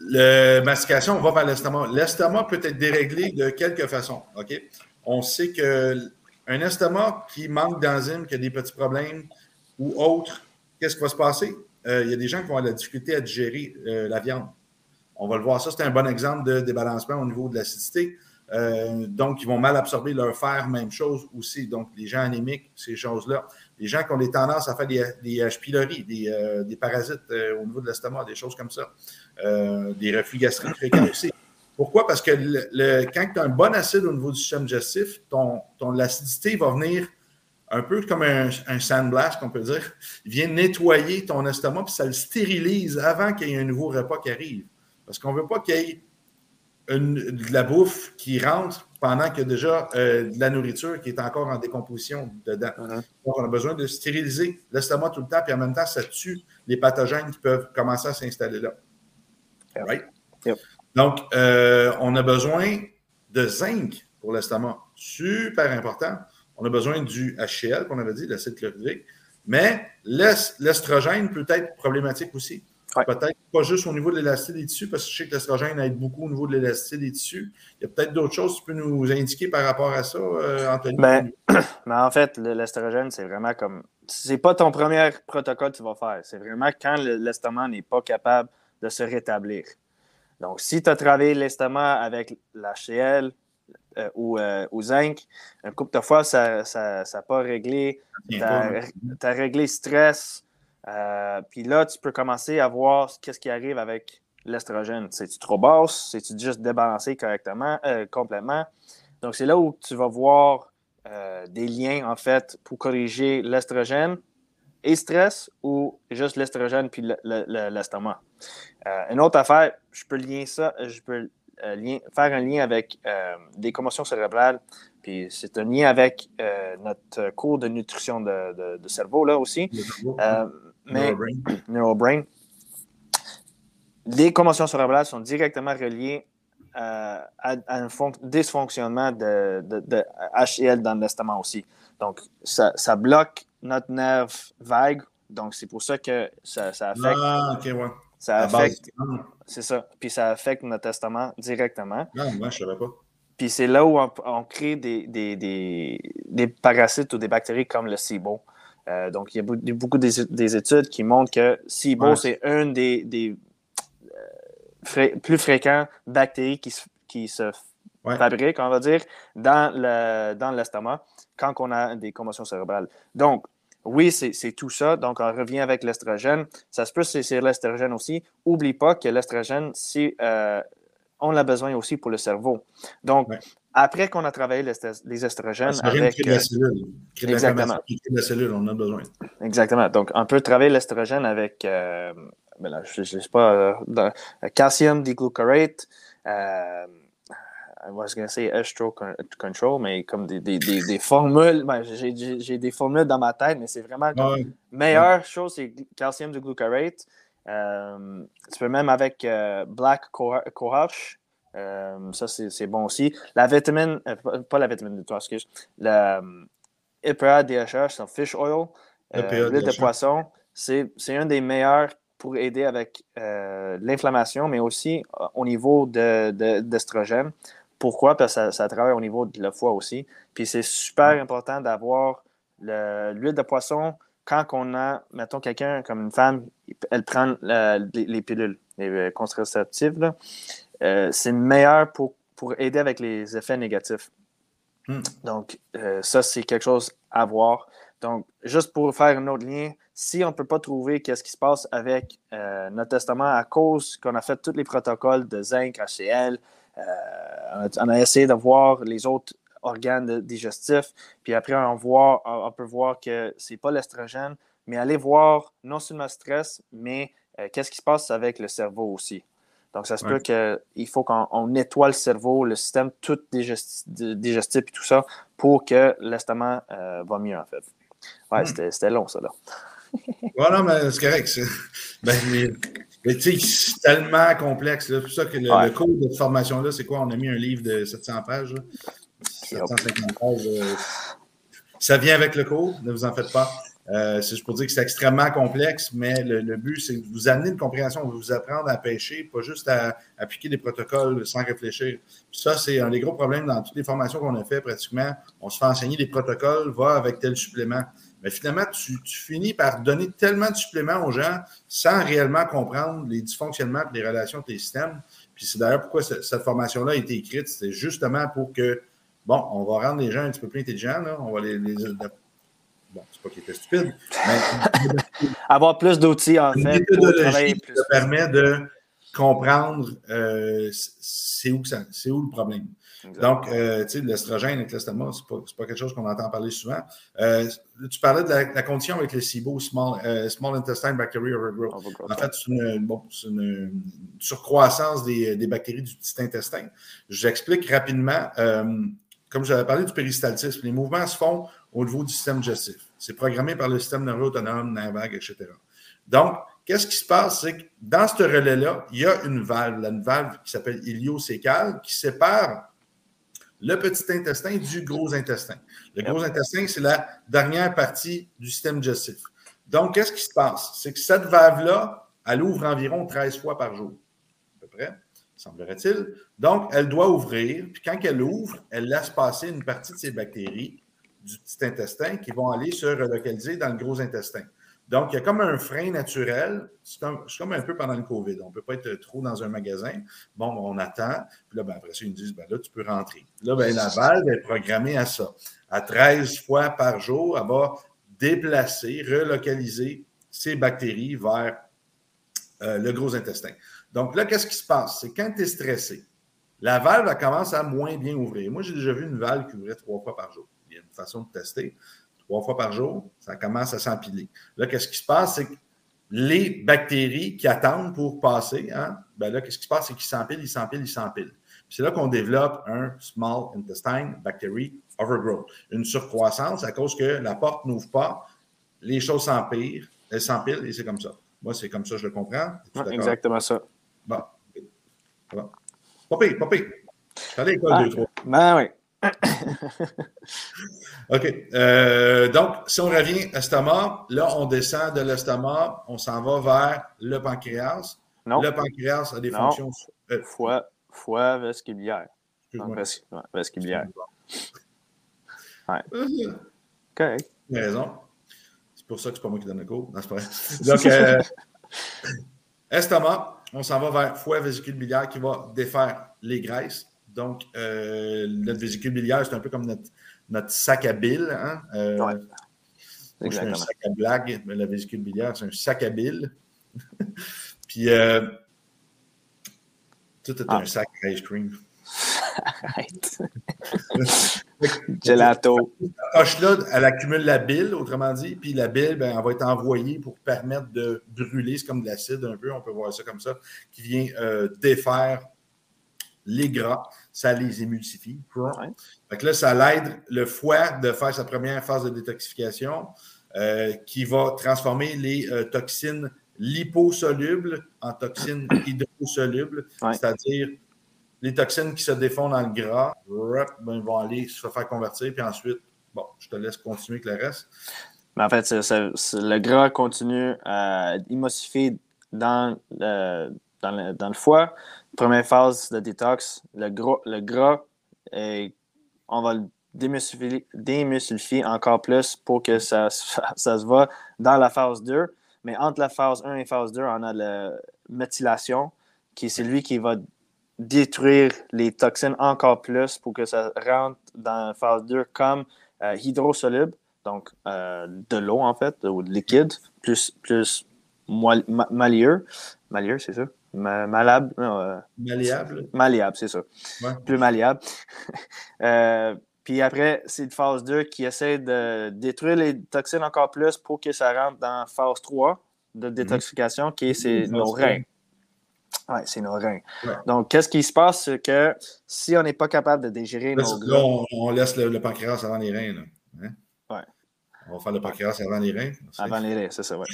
la mastication, on va vers l'estomac. L'estomac peut être déréglé de quelques façons. OK? on sait qu'un estomac qui manque d'enzymes, qui a des petits problèmes ou autre, qu'est-ce qui va se passer? Euh, il y a des gens qui vont avoir de la difficulté à digérer euh, la viande. On va le voir, ça, c'est un bon exemple de débalancement au niveau de l'acidité. Euh, donc, ils vont mal absorber leur fer, même chose aussi. Donc, les gens anémiques, ces choses-là. Les gens qui ont des tendances à faire des, des H. pylori, des, parasites au niveau de l'estomac, des choses comme ça. des reflux gastriques fréquents aussi. Pourquoi? Parce que quand tu as un bon acide au niveau du système digestif, ton, l'acidité va venir un peu comme un, un sandblast, qu'on peut dire. Il vient nettoyer ton estomac, puis ça le stérilise avant qu'il y ait un nouveau repas qui arrive. Parce qu'on ne veut pas qu'il y ait de la bouffe qui rentre pendant qu'il y a déjà euh, de la nourriture qui est encore en décomposition dedans. Uh-huh. Donc, on a besoin de stériliser l'estomac tout le temps, puis en même temps, ça tue les pathogènes qui peuvent commencer à s'installer là. Right? Donc, euh, on a besoin de zinc pour l'estomac. Super important. On a besoin du HCl, qu'on avait dit, l'acide chlorhydrique. Mais l'estrogène peut être problématique aussi. Peut-être pas juste au niveau de l'élasticité des tissus, parce que je sais que l'estrogène aide beaucoup au niveau de l'élasticité des tissus. Il y a peut-être d'autres choses que tu peux nous indiquer par rapport à ça, euh, Anthony? Ben, mais en fait, l'estrogène, c'est vraiment comme. C'est pas ton premier protocole que tu vas faire. C'est vraiment quand l'estomac n'est pas capable de se rétablir. Donc, si tu as travaillé l'estomac avec l'HCl euh, ou, euh, zinc, un couple de fois, ça n'a pas réglé. Tu as, réglé stress. Euh, puis là, tu peux commencer à voir ce qui arrive avec l'estrogène. C'est-tu trop basse? C'est-tu juste débalancé correctement, complètement? Donc, c'est là où tu vas voir des liens, en fait, pour corriger l'estrogène et stress ou juste l'estrogène puis l'estomac. Euh, une autre affaire, je peux lier ça, je peux euh, faire un lien avec euh, des commotions cérébrales, puis c'est un lien avec notre cours de nutrition de, cerveau là aussi. Mais neurobrain. Les commotions cérébrales sont directement reliées à, un dysfonctionnement de, de, HCl dans l'estomac aussi. Donc, ça, ça bloque notre nerf vague. Donc, c'est pour ça que ça, ça affecte. Ah, ok, ouais. Ça affecte. C'est ça. Puis ça affecte notre testament directement. Non, moi, je ne savais pas. Puis c'est là où on, crée des, des, des, des, parasites ou des bactéries comme le SIBO. Euh, donc, il y a beaucoup des, études qui montrent que SIBO, c'est une des, des euh, plus fréquents bactéries qui, qui se fabriquent, on va dire, dans l'estomac dans quand on a des commotions cérébrales. Donc, oui, c'est tout ça. Donc, on revient avec l'estrogène. Ça se peut c'est l'estrogène aussi. Oublie pas que l'estrogène, euh, on a besoin aussi pour le cerveau. Donc, après qu'on a travaillé les, les estrogènes avec... Crée la cellule. exactement. la cellule, on a besoin. Exactement. Donc, on peut travailler l'estrogène avec, euh, ben je ne sais pas, euh, calcium diglucarate, I was going to say estro control, mais comme des, des, des, formules. Ben, J'ai des formules dans ma tête, mais c'est vraiment la meilleure chose, c'est calcium du glucarate. Euh, tu peux même avec euh, black cohosh. Euh, ça, c'est bon aussi. La vitamine, pas la vitamine de toi, excuse. La EPA DHA, c'est un fish oil. L'huile de poisson, c'est un des meilleurs pour aider avec l'inflammation, mais aussi au niveau d'estrogène. De, pourquoi? Parce que ça, travaille au niveau de la foie aussi. Puis c'est super important d'avoir l'huile de poisson quand on a, mettons, quelqu'un comme une femme, elle prend les, pilules, les euh, contraceptives. Euh, c'est meilleur pour, pour aider avec les effets négatifs. Hmm. Donc, euh, ça, c'est quelque chose à voir. Donc, juste pour faire un autre lien, si on ne peut pas trouver qu'est-ce qui se passe avec notre testament à cause qu'on a fait tous les protocoles de zinc, HCl, euh, on a essayé de voir les autres organes digestifs, puis après on, voit, on peut voir que c'est pas l'estrogène, mais aller voir non seulement le stress, mais qu'est-ce qui se passe avec le cerveau aussi. Donc, ça se peut qu'il faut qu'on nettoie le cerveau, le système tout digestif et tout ça pour que l'estomac va mieux, en fait. Ouais, hmm. c'était long, ça, là. non, mais c'est correct. Ben, mais, tu sais, c'est tellement complexe. C'est pour ça que le, cours de formation-là, c'est quoi? On a mis un livre de 700 pages. 750 pages. Euh, ça vient avec le cours, ne vous en faites pas. Euh, c'est pour dire que c'est extrêmement complexe, mais le, but, c'est de vous amener une compréhension, de vous apprendre à pêcher, pas juste à appliquer des protocoles sans réfléchir. ça, c'est un des gros problèmes dans toutes les formations qu'on a fait pratiquement. On se fait enseigner des protocoles, va avec tel supplément. Mais finalement, tu, finis par donner tellement de suppléments aux gens sans réellement comprendre les dysfonctionnements et les relations de tes systèmes. Puis c'est d'ailleurs pourquoi cette, formation-là a été écrite. C'était justement pour que, bon, on va rendre les gens un petit peu plus intelligents. On va les, bon, c'est pas qu'ils étaient stupides, mais. Avoir plus d'outils, en fait. Plus. Ça permet de comprendre euh, c'est où, où le problème. Donc, euh, tu sais, l'estrogène avec l'estomac, ce n'est pas, quelque chose qu'on entend parler souvent. Euh, tu parlais de la, condition avec le SIBO, Small, euh, small Intestine Bacteria Overgrowth. En fait, c'est une, surcroissance des, bactéries du petit intestin. J'explique rapidement. comme j'avais parlé du péristaltisme, les mouvements se font au niveau du système digestif. C'est programmé par le système nerveux autonome, etc. Donc, qu'est-ce qui se passe? C'est que dans ce relais-là, il y a une valve, une valve qui s'appelle iliocécale, qui sépare le petit intestin du gros intestin. Le gros intestin, c'est la dernière partie du système digestif. Donc, qu'est-ce qui se passe? C'est que cette valve-là, elle ouvre environ 13 fois par jour, à peu près, semblerait-il. Donc, elle doit ouvrir, puis quand elle ouvre, elle laisse passer une partie de ces bactéries du petit intestin qui vont aller se relocaliser dans le gros intestin. Donc, il y a comme un frein naturel. C'est comme, un peu pendant le COVID. On ne peut pas être trop dans un magasin. Bon, on attend. Puis là, ben, après ça, ils nous disent, ben, là, tu peux rentrer. Là, ben, la valve est programmée à ça. À 13 fois par jour, elle va déplacer, relocaliser ces bactéries vers euh, le gros intestin. Donc là, qu'est-ce qui se passe? C'est quand tu es stressé, la valve, elle commence à moins bien ouvrir. Moi, j'ai déjà vu une valve qui ouvrait trois fois par jour. Il y a une façon de tester trois fois par jour, ça commence à s'empiler. Là, qu'est-ce qui se passe? C'est que les bactéries qui attendent pour passer, hein, ben là, qu'est-ce qui se passe? C'est qu'ils s'empilent, ils s'empilent, ils s'empilent. C'est là qu'on développe un small intestine bactery overgrowth, une surcroissance à cause que la porte n'ouvre pas, les choses s'empilent, elles s'empilent et c'est comme ça. Moi, c'est comme ça, je le comprends. exactement ça. Bon. bon. Pas pire, pas pire. Je l'école ah, deux, trois. Ben oui. OK. Euh, donc, si on revient à l'estomac, là, on descend de l'estomac, on s'en va vers le pancréas. Non. Le pancréas a des fonctions. Euh, foie, foie vestibulière. Donc. Ouais. OK. Tu as raison. C'est pour ça que c'est pas moi qui donne le cours. Non, c'est pas Donc, euh, estomac, on s'en va vers foie vésicule biliaire qui va défaire les graisses donc, euh, notre vésicule biliaire, c'est un peu comme notre, sac à bile. Hein? Euh, c'est un sac à blague, mais la vésicule biliaire, c'est un sac à bile. Puis, euh, tout est ah. un sac à ice cream. Arrête. Gelato. Cette poche-là, elle accumule la bile, autrement dit, puis la bile, ben, elle va être envoyée pour permettre de brûler. C'est comme de l'acide un peu, on peut voir ça comme ça, qui vient euh, défaire les gras, ça les émulsifie. Donc là, ça l'aide le foie de faire sa première phase de détoxification euh, qui va transformer les euh, toxines liposolubles en toxines hydrosolubles, c'est-à-dire les toxines qui se défont dans le gras ben, vont aller se faire convertir, puis ensuite, bon, je te laisse continuer avec le reste. Mais en fait, le gras continue à émulsifier dans, dans, dans le foie, Première phase de détox, le, gros, le gras, on va le démusclifier encore plus pour que ça, ça, se va dans la phase 2. Mais entre la phase 1 et phase 2, on a la méthylation, qui est celui qui va détruire les toxines encore plus pour que ça rentre dans la phase 2 comme euh, hydrosoluble, donc euh, de l'eau en fait, ou de liquide, plus, plus malieux. Malieux, c'est ça? Malable. Euh, malléable. Malléable, c'est ça. Plus malléable. Euh, Puis après, c'est une phase 2 qui essaie de détruire les toxines encore plus pour que ça rentre dans phase 3 de mhm. détoxification, qui est c'est nos reins. Oui, c'est nos reins. Donc, qu'est-ce qui se passe? C'est que si on n'est pas capable de digérer nos. Là, on, laisse le, pancréas avant les reins. Là. On va faire le pancréas avant les reins. Avant les reins, c'est ça, oui.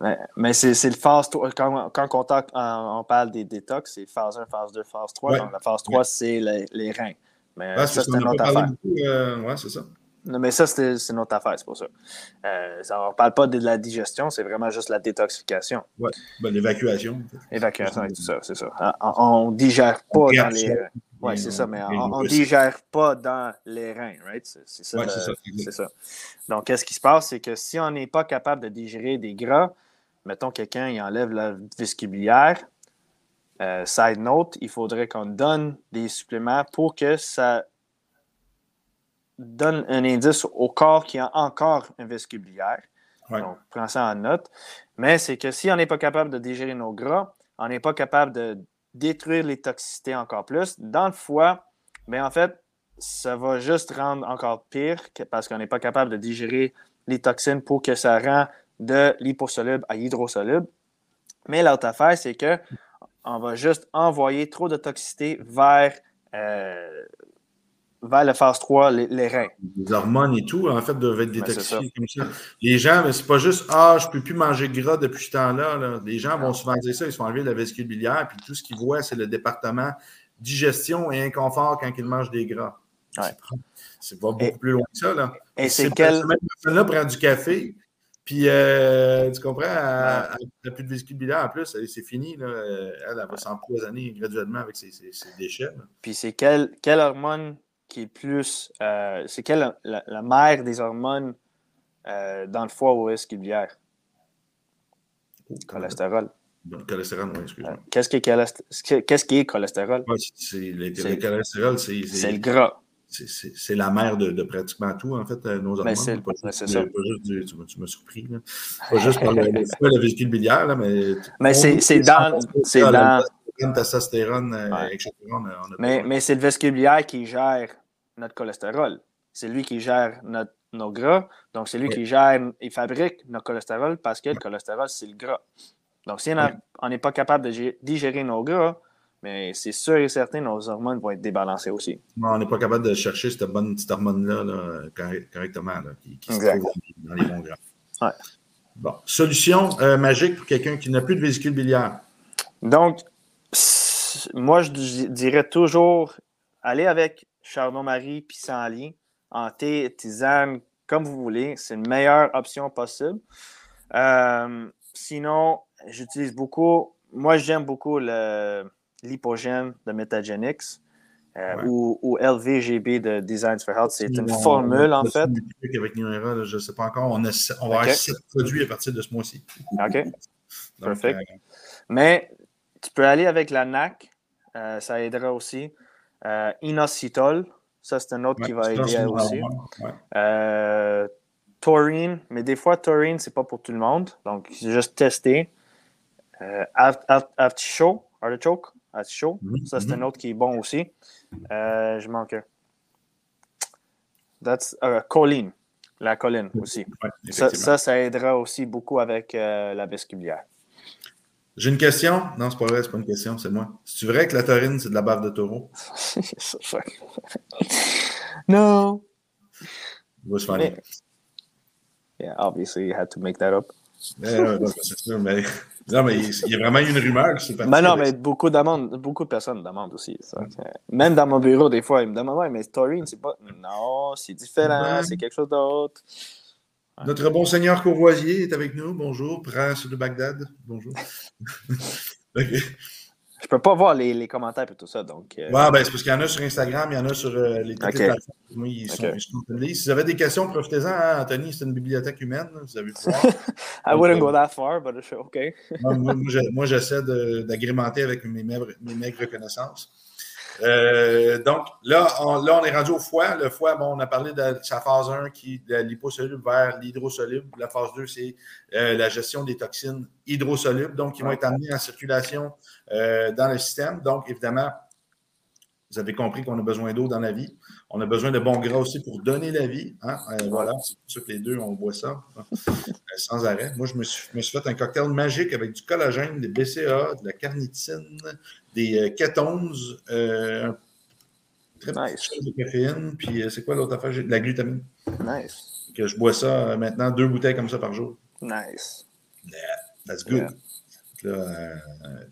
mais, c'est le phase 3. Quand, quand on, parle des détox, c'est phase 1, phase 2, phase 3. Donc, la phase 3, c'est les, reins. Mais ça, c'est une autre affaire. Euh, oui, c'est ça. Non, mais ça, c'est une autre affaire, c'est pour ça. Euh, on ne parle pas de la digestion, c'est vraiment juste la détoxification. Oui, ben, l'évacuation. L'évacuation et tout ça, c'est ça. On ne digère pas dans les. Oui, c'est ça, mais on ne digère pas dans les reins, right? C'est ça. c'est ça. Donc, qu'est-ce qui se passe? C'est que si on n'est pas capable de digérer des gras, mettons quelqu'un il enlève la vestibulière, euh, side note, il faudrait qu'on donne des suppléments pour que ça donne un indice au corps qui a encore un vestibulière. Donc, prends ça en note. Mais c'est que si on n'est pas capable de digérer nos gras, on n'est pas capable de détruire les toxicités encore plus, dans le foie, mais en fait, ça va juste rendre encore pire parce qu'on n'est pas capable de digérer les toxines pour que ça rend de l'hyposoluble à hydrosoluble. Mais l'autre affaire, c'est que on va juste envoyer trop de toxicité vers, euh, vers la phase 3, les, reins. Les hormones et tout, en fait, doivent être ben, détoxifiées comme ça. Les gens, mais c'est pas juste Ah, je peux plus manger gras depuis ce temps-là. Les gens vont souvent dire ça, ils se font enlever la vésicule biliaire, puis tout ce qu'ils voient, c'est le département digestion et inconfort quand ils mangent des gras. C'est pas beaucoup plus loin que ça. Là. Et c'est quel. Cette personne-là prend du café, puis, euh, tu comprends, elle n'a plus de vésicule biliaire en plus, c'est fini. Là. Elle, elle va s'empoisonner graduellement avec ses, déchets. Puis, c'est quelle, quelle hormone qui est plus. Euh, c'est quelle la, mère des hormones euh, dans le foie ou biliaire? Oh, cholestérol. Le cholestérol, oui, excuse-moi. Qu'est-ce qui, Qu'est-ce qui est cholestérol? Ouais, c'est, le cholestérol, c'est. C'est le gras c'est la mère de, pratiquement tout, en fait, euh, nos ben, hormones. pas, ça. Pas juste du, tu, m'as surpris. Là. Pas juste par le, le la vésicule biliaire, là, mais. Mais c'est dans. C'est dans. Testostérone, euh, etc. mais, mais c'est le vésicule biliaire qui gère notre cholestérol. C'est lui qui gère notre, nos gras. Donc, c'est lui qui gère et fabrique notre cholestérol parce que le cholestérol, c'est le gras. Donc, si on n'est pas capable de digérer nos gras, mais c'est sûr et certain, nos hormones vont être débalancées aussi. on n'est pas capable de chercher cette bonne petite hormone-là correctement, qui, se trouve dans les bons gras. Bon. Solution euh, magique pour quelqu'un qui n'a plus de vésicule biliaire. Donc, moi, je dirais toujours aller avec Chardon-Marie pissenlit en thé, tisane, comme vous voulez. C'est une meilleure option possible. Euh, sinon, j'utilise beaucoup, moi, j'aime beaucoup le l'hypogène de Metagenics euh, ou, LVGB de Designs for Health. C'est une formule, en fait. Avec je ne sais pas encore. On, a, on va avoir sept produits à partir de ce mois-ci. OK. Perfect. Euh, Mais tu peux aller avec la NAC. Euh, ça aidera aussi. inositol. Ça, c'est un autre qui va aider aussi. taurine. Mais des fois, taurine, c'est pas pour tout le monde. Donc, juste tester. artichoke. Artichoke chaud. Mhm, ça, c'est un mhm. autre qui est bon aussi. Euh, je manque un. That's, uh, choline, la colline aussi. ça, ça, aidera aussi beaucoup avec euh, la vestibulière. J'ai une question? Non, c'est pas vrai, c'est pas une question, c'est moi. C'est vrai que la taurine, c'est de la bave de taureau? non. It was funny. Yeah, obviously, you had to make that up. Yeah, c'est sûr, mais non, mais il y a vraiment une rumeur qui passée. Ben non, mais beaucoup, beaucoup de personnes demandent aussi. Ça. Même dans mon bureau, des fois, ils me demandent Ouais, mais Taurine, c'est pas. Non, c'est différent, c'est quelque chose d'autre. Notre bon seigneur Courvoisier est avec nous. Bonjour. Prince de Bagdad. Bonjour. Je peux pas voir les, les commentaires et tout ça. Donc, euh... ouais, ben, c'est parce qu'il y en a sur Instagram, il y en a sur euh, les okay. plateformes. Ils sont, okay. Si vous avez des questions, profitez-en. Hein, Anthony, c'est une bibliothèque humaine. Vous avez I wouldn't go that far, but OK. moi, j'essaie d'agrémenter avec mes maigres, mes maigres connaissances. Euh, donc, là on, là, on est rendu au foie. Le foie, bon, on a parlé de sa phase 1 qui de l'hyposoluble vers l'hydrosoluble. La phase 2, c'est euh, la gestion des toxines hydrosolubles, donc qui vont être amenées en circulation euh, dans le système. Donc, évidemment, Vous avez compris qu'on a besoin d'eau dans la vie. On a besoin de bons gras aussi pour donner la vie. Hein? Euh, voilà, c'est pour ça que les deux, on boit ça hein, euh, sans arrêt. Moi, je me, suis, fait un cocktail magique avec du collagène, des BCA, de la carnitine, des euh, ketones, euh, très nice. de caféine, puis c'est quoi l'autre affaire? De la glutamine. Nice. Que je bois ça maintenant, deux bouteilles comme ça par jour. Nice. Yeah, that's good. Euh,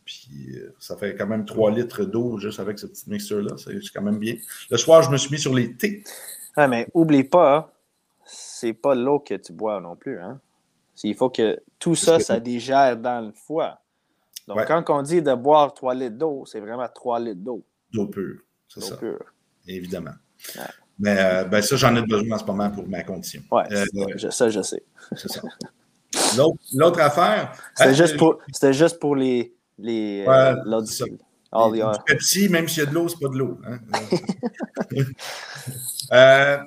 puis euh, ça fait quand même 3 litres d'eau juste avec cette petite mixture-là. C'est quand même bien. Le soir, je me suis mis sur les thés. Ah, mais oublie pas, c'est pas l'eau que tu bois non plus. Hein? Il faut que tout ça, ça digère dans le foie. Donc, quand on dit de boire 3 litres d'eau, c'est vraiment 3 litres d'eau. D'eau pure, c'est ça. Pure. Évidemment. Mais euh, ben, ça, j'en ai besoin en ce moment pour ma condition. Oui, ça, je sais. C'est ça. L'autre affaire. C'était hein, juste, pour, juste pour les. les euh, Pepsi, même s'il y a de l'eau, c'est pas de l'eau. Hein. Euh,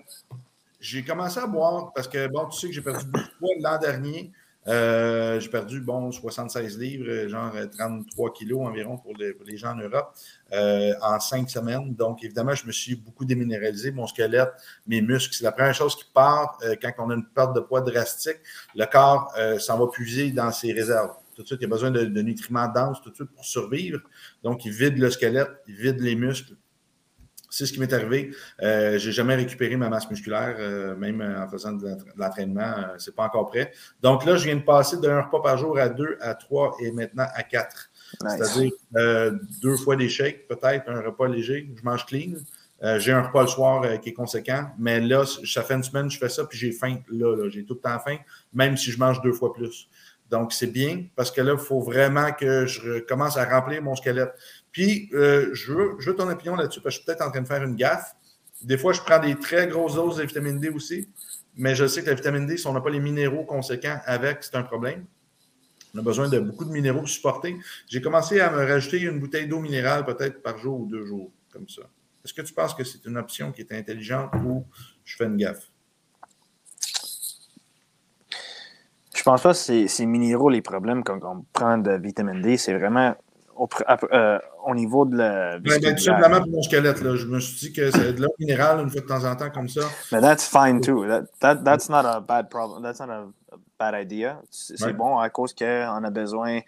j'ai commencé à boire parce que, bon, tu sais que j'ai perdu beaucoup de poids l'an dernier. Euh, j'ai perdu, bon, 76 livres, genre 33 kilos environ pour les, gens en Europe, euh, en cinq semaines. Donc, évidemment, je me suis beaucoup déminéralisé. Mon squelette, mes muscles, c'est la première chose qui part euh, quand on a une perte de poids drastique. Le corps s'en va puiser dans ses réserves. Tout de suite, il a besoin de, de nutriments denses tout de suite pour survivre. Donc, il vide le squelette, il vide les muscles c'est ce qui m'est arrivé. Euh, j'ai jamais récupéré ma masse musculaire, euh, même en faisant de l'entraînement. Euh, c'est pas encore prêt. Donc là, je viens de passer d'un repas par jour à deux, à trois et maintenant à quatre. C'est-à-dire euh, deux fois des shakes, peut-être, un repas léger. Je mange clean. j'ai un repas le soir qui est conséquent, mais là, ça fait une semaine que je fais ça, puis j'ai faim. Là, là j'ai tout le temps faim, même si je mange deux fois plus. Donc, c'est bien parce que là, il faut vraiment que je commence à remplir mon squelette. Puis, euh, je, veux, ton opinion là-dessus parce que je suis peut-être en train de faire une gaffe. Des fois, je prends des très grosses doses de vitamine D aussi, mais je sais que la vitamine D, si on n'a pas les minéraux conséquents avec, c'est un problème. On a besoin de beaucoup de minéraux pour supporter. J'ai commencé à me rajouter une bouteille d'eau minérale peut-être par jour ou deux jours, comme ça. Est-ce que tu penses que c'est une option qui est intelligente ou je fais une gaffe? Je pense pas que c'est, minéraux les problèmes quand on prend de vitamine D. C'est vraiment au, euh, au niveau de la. Ben, ben, tout simplement pour mon squelette. Là. Je me suis dit que c'est de l'eau minérale une fois de temps en temps comme ça. Mais that's fine too. That, that, that's not a bad problem. That's not a, bad idea. C'est bon à cause qu'on a besoin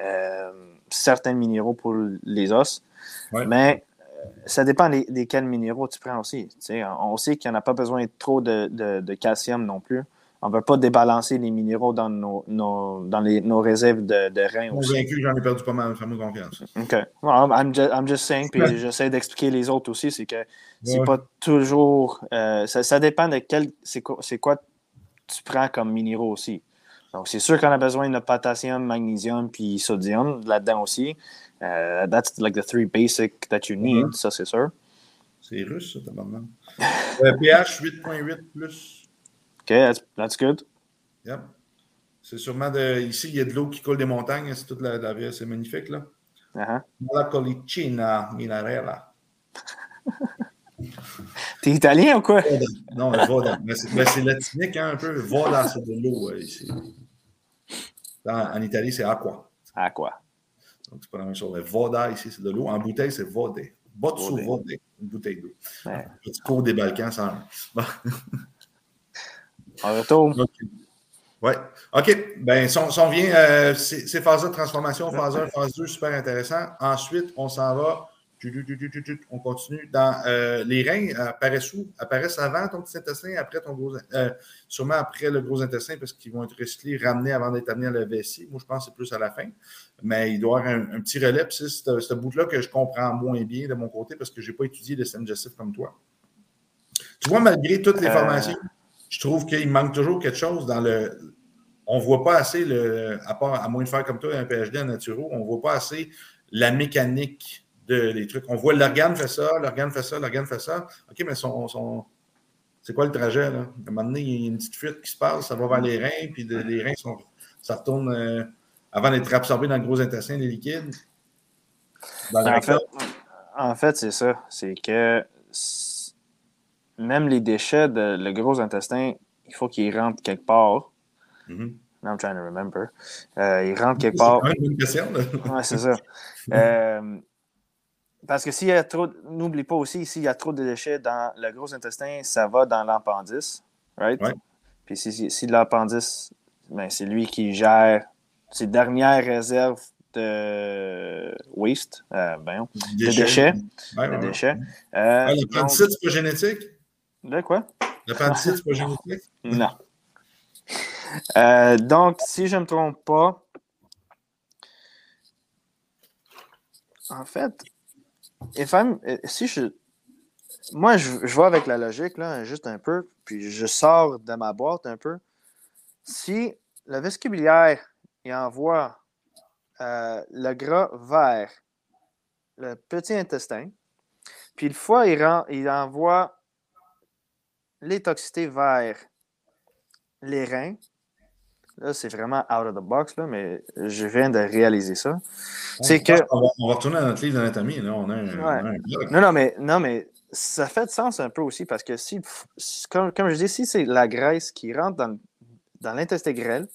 euh, certains minéraux pour les os. Mais euh, ça dépend des, quels minéraux tu prends aussi. on sait qu'il n'y en a pas besoin de trop de, de, de calcium non plus on ne veut pas débalancer les minéraux dans nos, dans les, nos réserves de, de reins aussi. J'en ai perdu pas mal, fais-moi confiance. OK. Well, I'm, just, I'm just saying, puis j'essaie d'expliquer les autres aussi, c'est que c'est pas toujours... Euh, ça, ça, dépend de quel... C'est quoi, quoi tu prends comme minéraux aussi. Donc, c'est sûr qu'on a besoin de potassium, magnésium, puis sodium là-dedans aussi. Uh, that's like the three basic that you need, ça, c'est sûr. C'est russe, ça, d'abord. euh, pH 8.8 plus OK, that's, that's good. Yep. C'est sûrement de. Ici, il y a de l'eau qui coule des montagnes. C'est toute la, la c'est magnifique, là. Uh -huh. La Colicina Minarella. T'es italien ou quoi? Non, Voda. Mais c'est latinique, hein, un peu. Voda, c'est de l'eau euh, ici. En, en, Italie, c'est aqua. Aqua. Donc, c'est pas la même chose. Voda, ici, c'est de l'eau. En bouteille, c'est Vode. Botsu Vode. Une bouteille d'eau. Ouais. Petit cours des Balkans, ça. En retour. Oui. OK. Ben, si on, vient, euh, ces phases de transformation, phase 1, phase 2, super intéressant. Ensuite, on s'en va. On continue dans euh, les reins apparaissent où? Apparaissent avant ton petit intestin, après ton gros euh, sûrement après le gros intestin parce qu'ils vont être recyclés, ramenés avant d'être amenés à la vessie. Moi, je pense que c'est plus à la fin. Mais il doit y avoir un, petit relais. c'est ce bout-là que je comprends moins bien de mon côté parce que je n'ai pas étudié le système digestif comme toi. Tu vois, malgré toutes les formations, je trouve qu'il manque toujours quelque chose dans le. On ne voit pas assez, le, à, part, à moins de faire comme toi un PhD en naturo, on ne voit pas assez la mécanique de, des trucs. On voit l'organe fait ça, l'organe fait ça, l'organe fait ça. OK, mais son, son c'est quoi le trajet? Là? À un moment donné, il y a une petite fuite qui se passe, ça va vers les reins, puis les reins, sont, ça retourne euh, avant d'être absorbé dans le gros intestin, les liquides. en, fait, en fait, c'est ça. C'est que même les déchets de le gros intestin, il faut qu'ils rentrent quelque part. Mm-hmm. Now I'm trying to remember. Euh, ils rentrent quelque part. C'est une question. ouais, c'est ça. Euh, parce que s'il y a trop, n'oublie pas aussi, s'il y a trop de déchets dans le gros intestin, ça va dans l'appendice, right? Ouais. Puis si, si l'appendice, ben, c'est lui qui gère ses dernières réserves de waste, euh, ben, de déchets. Ouais, de ouais, ouais. déchets. Ah, Euh, L'appendicite, c'est pas génétique? De quoi? L'appendicite, c'est pas? Non. Euh, donc, si je ne me trompe pas, en fait, if I'm- si je. Moi, je, je vais avec la logique, là, juste un peu, puis je sors de ma boîte un peu. Si le vestibulière il envoie euh, le gras vers le petit intestin, puis une fois, il, rend- il envoie les toxicités vers les reins. Là, c'est vraiment out of the box, là, mais je viens de réaliser ça. C'est que. On va, on va retourner à notre livre d'anatomie. Là, on a un, on a un blog. Non, non, mais, non, mais ça fait de sens un peu aussi parce que si, si- comme, comme je dis, si c'est la graisse qui rentre dans, dans l'intestin grêle,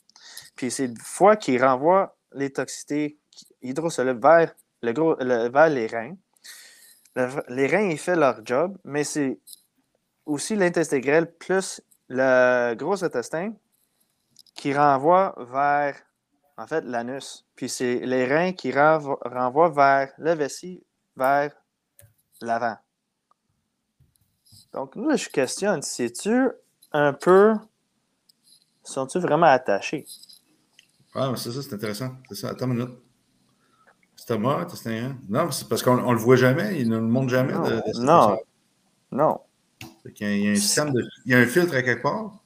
puis c'est le foie qui renvoie les toxicités hydrosolubles vers, le gros, le- vers les reins, le- les reins, ils font leur job, mais c'est aussi l'intestin grêle plus le gros intestin qui renvoie vers, en fait, l'anus. Puis c'est les reins qui renvo- renvoient vers le vessie, vers l'avant. Donc là, je questionne, sais-tu un peu, sont-tu vraiment attachés? Ah, mais c'est ça, c'est intéressant. C'est ça. Attends une minute. Stomac, intestin. Non, mais c'est parce qu'on ne le voit jamais. Il ne le montre jamais. Non, de- non. Non. Y a- il y a un système de. Il y a un filtre à quelque part.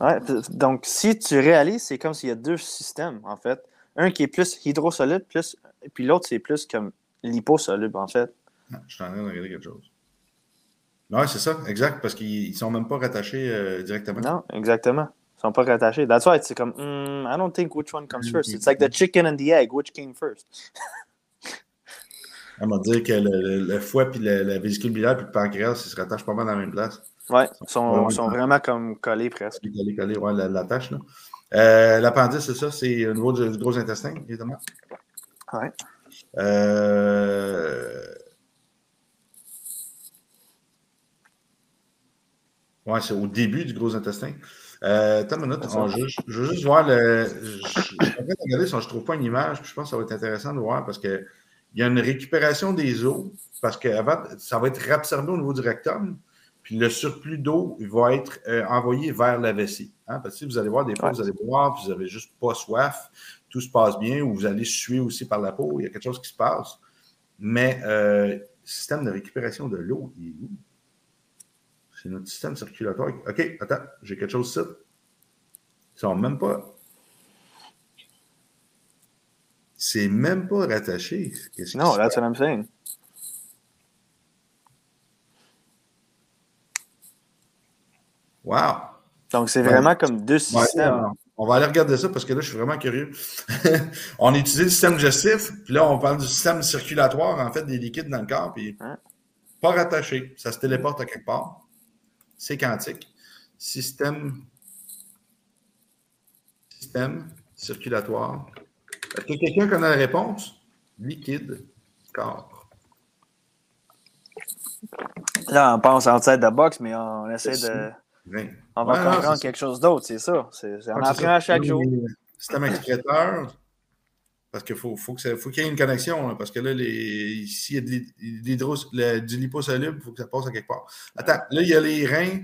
Ouais, donc, si tu réalises, c'est comme s'il y a deux systèmes, en fait. Un qui est plus hydrosoluble, plus, puis l'autre, c'est plus comme liposoluble, en fait. Ah, je suis en train de regarder quelque chose. Oui, c'est ça, exact, parce qu'ils ne sont même pas rattachés euh, directement. Non, exactement. Ils sont pas rattachés. That's why c'est comme, hmm, I don't think which one comes first. It's like the chicken and the egg. Which came first? On va dire que le, le- le foie, puis la, la vésicule biliaire, puis le pancréas, ils se rattachent pas mal dans la même place. Ouais, ils sont, ouais. sont vraiment comme collés presque. Coller, coller, ouais, la, la tâche, là. Euh, L'appendice, c'est ça, c'est au niveau du, du gros intestin, évidemment. Ouais. Euh... Ouais, c'est au début du gros intestin. Euh, attends une minute, on- je, je veux juste voir le. Je, je si je ne trouve pas une image, puis je pense que ça va être intéressant de voir parce qu'il y a une récupération des os, parce que avant, ça va être réabsorbé au niveau du rectum, puis le surplus d'eau va être euh, envoyé vers la vessie. Hein? Parce que si vous allez voir, des fois, Ouais. vous allez boire, puis vous n'avez juste pas soif, tout se passe bien, ou vous allez suer aussi par la peau, il y a quelque chose qui se passe. Mais euh, le système de récupération de l'eau, il est où? C'est notre système circulatoire. OK, attends, j'ai quelque chose ici. Ils sont même pas. C'est même pas rattaché. Non, that's what I'm saying. Wow! Donc, c'est Ouais. vraiment comme deux systèmes. on va aller regarder ça parce que là, je suis vraiment curieux. on étudie le système digestif, puis là, on parle du système circulatoire, en fait, des liquides dans le corps, puis pas rattaché. Ça se téléporte à quelque part. C'est quantique. Système. Système circulatoire. Est-ce que quelqu'un connaît la réponse? Liquide, corps. Là, on pense outside the box, mais on essaie de. On va Ouais, comprendre quelque chose d'autre, c'est ça. On apprend à chaque jour. Système excréteur. Parce qu'il faut, faut qu'il y ait une connexion. là, parce que là, les, s'il y a de le- du liposoluble, il faut que ça passe à quelque part. Attends, là, il y a les reins.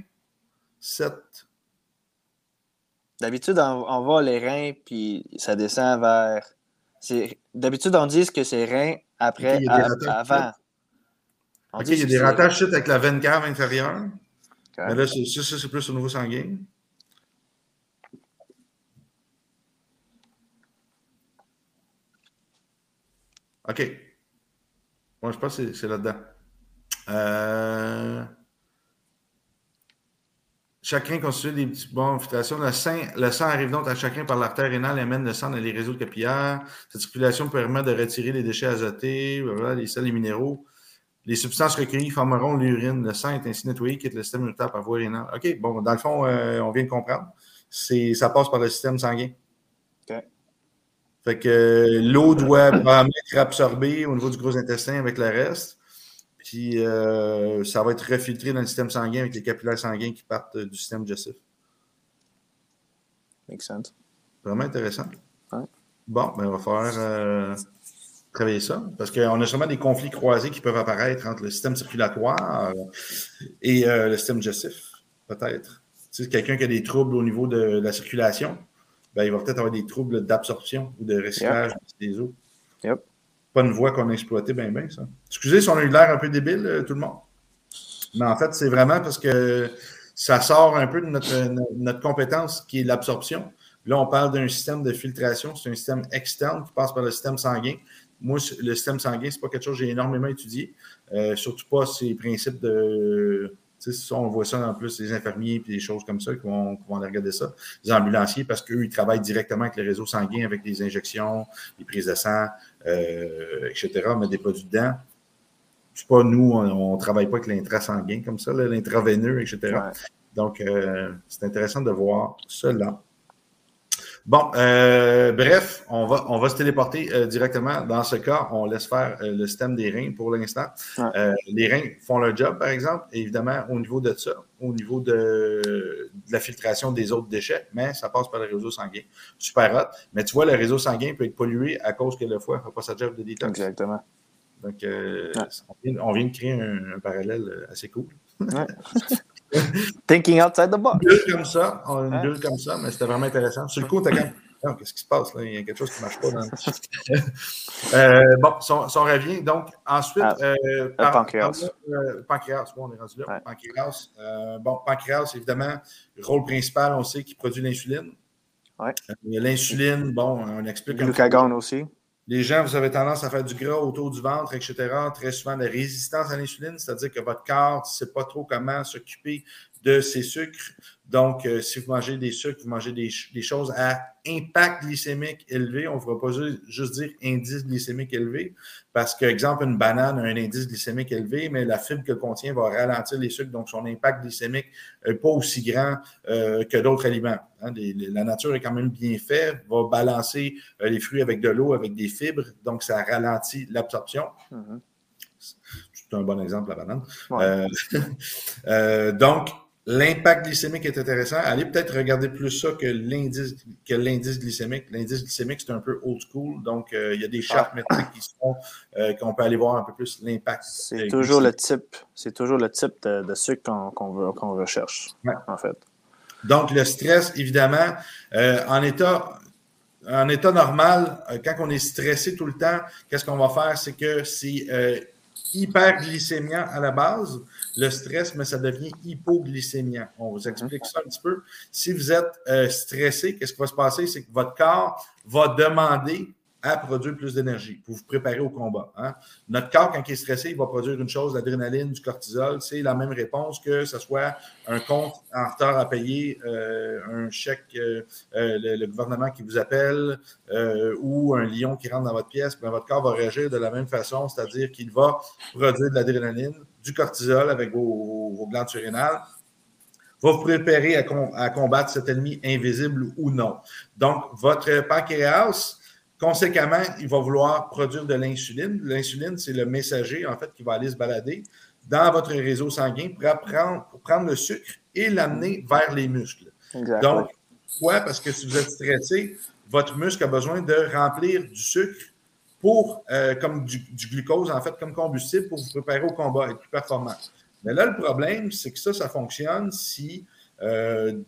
7. D'habitude, on, on va les reins, puis ça descend vers. D'habitude, on dit que c'est reins après, à- avant. On dit il y a des rattaches avec la veine cave inférieure. Mais là, c'est- ça, c'est plus au niveau sanguin. OK. Moi, je pense que c'est- c'est là-dedans. Euh... Chacun constitué des petits bons filtrations. Le sang, le sang arrive donc à chacun par l'artère rénale et amène le sang dans les réseaux capillaires. Cette circulation permet de retirer les déchets azotés, les sels et minéraux. Les substances recueillies formeront l'urine. Le sang est ainsi nettoyé, quitte le système immunitaire par voie rénale. OK, bon, dans le fond, euh, on vient de comprendre. Ça passe par le système sanguin. OK. Fait que euh, l'eau doit être absorbée au niveau du gros intestin avec le reste. Puis euh, ça va être refiltré dans le système sanguin avec les capillaires sanguins qui partent du système digestif. Makes sense. Vraiment intéressant. Bon, ben, on va falloir euh, travailler ça, parce qu'on a sûrement des conflits croisés qui peuvent apparaître entre le système circulatoire et le système digestif, peut-être. Tu quelqu'un qui a des troubles au niveau de la circulation, ben, il va peut-être avoir des troubles d'absorption ou de recyclage des eaux. Yep pas une voie qu'on a exploitée bien, bien, ça. Excusez si on a eu l'air un peu débile, euh, tout le monde. Mais en fait, c'est vraiment parce que ça sort un peu de notre, compétence qui est l'absorption. Là, on parle d'un système de filtration. C'est un système externe qui passe par le système sanguin. Moi, le système sanguin, ce n'est pas quelque chose que j'ai énormément étudié. Euh, surtout pas ces principes de on voit ça en plus, les infirmiers et des choses comme ça qui vont, aller regarder ça. Les ambulanciers, parce qu'eux, ils travaillent directement avec les réseaux sanguins, avec les injections, les prises de sang, euh, etc., mettre des produits dedans. C'est pas nous, on ne travaille pas avec l'intrasanguin comme ça, l'intraveineux, etc. Donc, euh, c'est intéressant de voir cela. Bon, euh, bref, on va, on va se téléporter euh, directement. Dans ce cas, on laisse faire euh, le système des reins pour l'instant. les reins font leur job, par exemple, évidemment, au niveau de ça, au niveau de, la filtration des autres déchets, mais ça passe par le réseau sanguin. Super hot. Mais tu vois, le réseau sanguin peut être pollué à cause que le foie ne fait pas sa job de détox. Exactement. Donc, on, vient, de créer un, parallèle assez cool. Thinking outside the box. Une comme ça, on a une bulle comme ça, mais c'était vraiment intéressant. Sur le coup, t'as quand même. qu'est-ce qui se passe là? Il y a quelque chose qui ne marche pas. Dans... euh, bon, son, son revient. Donc, ensuite, ah, euh, par, pancréas. Euh, pancréas, on est rendu là. Pancréas. Euh, bon, pancréas, évidemment, rôle principal, on sait, qui produit l'insuline. Ouais. Euh, l'insuline, bon, on explique. Le glucagon aussi. Les gens, vous avez tendance à faire du gras autour du ventre, etc. Très souvent, de résistance à l'insuline, c'est-à-dire que votre corps ne sait pas trop comment s'occuper de ces sucres. Donc, euh, si vous mangez des sucres, vous mangez des, choses à impact glycémique élevé. On ne va pas juste dire indice glycémique élevé, parce que, exemple, une banane a un indice glycémique élevé, mais la fibre qu'elle contient va ralentir les sucres, donc son impact glycémique n'est pas aussi grand euh, que d'autres aliments. Hein. la nature est quand même bien faite, va balancer euh, les fruits avec de l'eau, avec des fibres, donc ça ralentit l'absorption. Mm-hmm. C'est un bon exemple, la banane. donc, L'impact glycémique est intéressant. Allez peut-être regarder plus ça que l'indice que l'indice glycémique. L'indice glycémique, c'est un peu old school. Donc, euh, il y a des chartes ah. métriques qui sont euh, qu'on peut aller voir un peu plus l'impact. C'est toujours le type, c'est toujours le type de, sucre qu'on qu'on recherche, en fait. Donc, le stress, évidemment, euh, en état en état normal, quand on est stressé tout le temps, qu'est-ce qu'on va faire? C'est que c'est hyperglycémiant à la base le stress, mais ça devient hypoglycémiant. On vous explique ça un petit peu. Si vous êtes euh, stressé, qu'est-ce qui va se passer? C'est que votre corps va demander à produire plus d'énergie pour vous préparer au combat. Hein. Notre corps, quand il est stressé, il va produire une chose, l'adrénaline, du cortisol. C'est la même réponse que ce soit un compte en retard à payer, euh, un chèque, euh, le, gouvernement qui vous appelle ou un lion qui rentre dans votre pièce. Ben, votre corps va réagir de la même façon, c'est-à-dire qu'il va produire de l'adrénaline, du cortisol avec vos, glandes surrénales va vous préparer à, combattre cet ennemi invisible ou non. Donc, votre pancréas, conséquemment, il va vouloir produire de l'insuline. L'insuline, c'est le messager, en fait, qui va aller se balader dans votre réseau sanguin pour prendre, prendre le sucre et l'amener vers les muscles. Donc, pourquoi? Parce que si vous êtes stressé, votre muscle a besoin de remplir du sucre pour, euh, comme du, glucose, en fait, comme combustible pour vous préparer au combat, être plus performant. Mais là, le problème, c'est que ça, ça fonctionne si euh,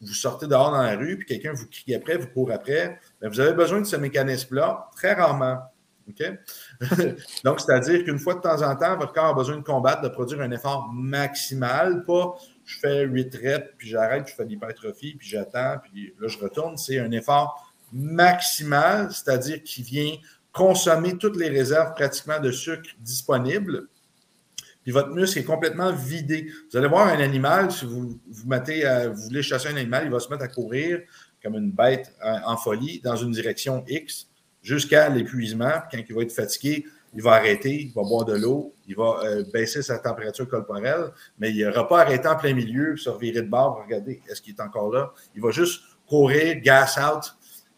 vous sortez dehors dans la rue, puis quelqu'un vous crie après, vous court après. Ben, vous avez besoin de ce mécanisme-là très rarement. Donc, c'est-à-dire qu'une fois de temps en temps, votre corps a besoin de combattre, de produire un effort maximal, pas je fais 8 reps, puis j'arrête, puis je fais l'hypertrophie, puis j'attends, puis là, je retourne. C'est un effort maximal, c'est-à-dire qui vient consommer toutes les réserves pratiquement de sucre disponibles, puis votre muscle est complètement vidé. Vous allez voir un animal, si vous, mettez vous voulez chasser un animal, il va se mettre à courir comme une bête en, folie dans une direction X jusqu'à l'épuisement. Quand il va être fatigué, il va arrêter, il va boire de l'eau, il va euh, baisser sa température corporelle, mais il n'aura pas arrêté en plein milieu, se revirer de bord, regarder, est-ce qu'il est encore là? Il va juste courir, gas out,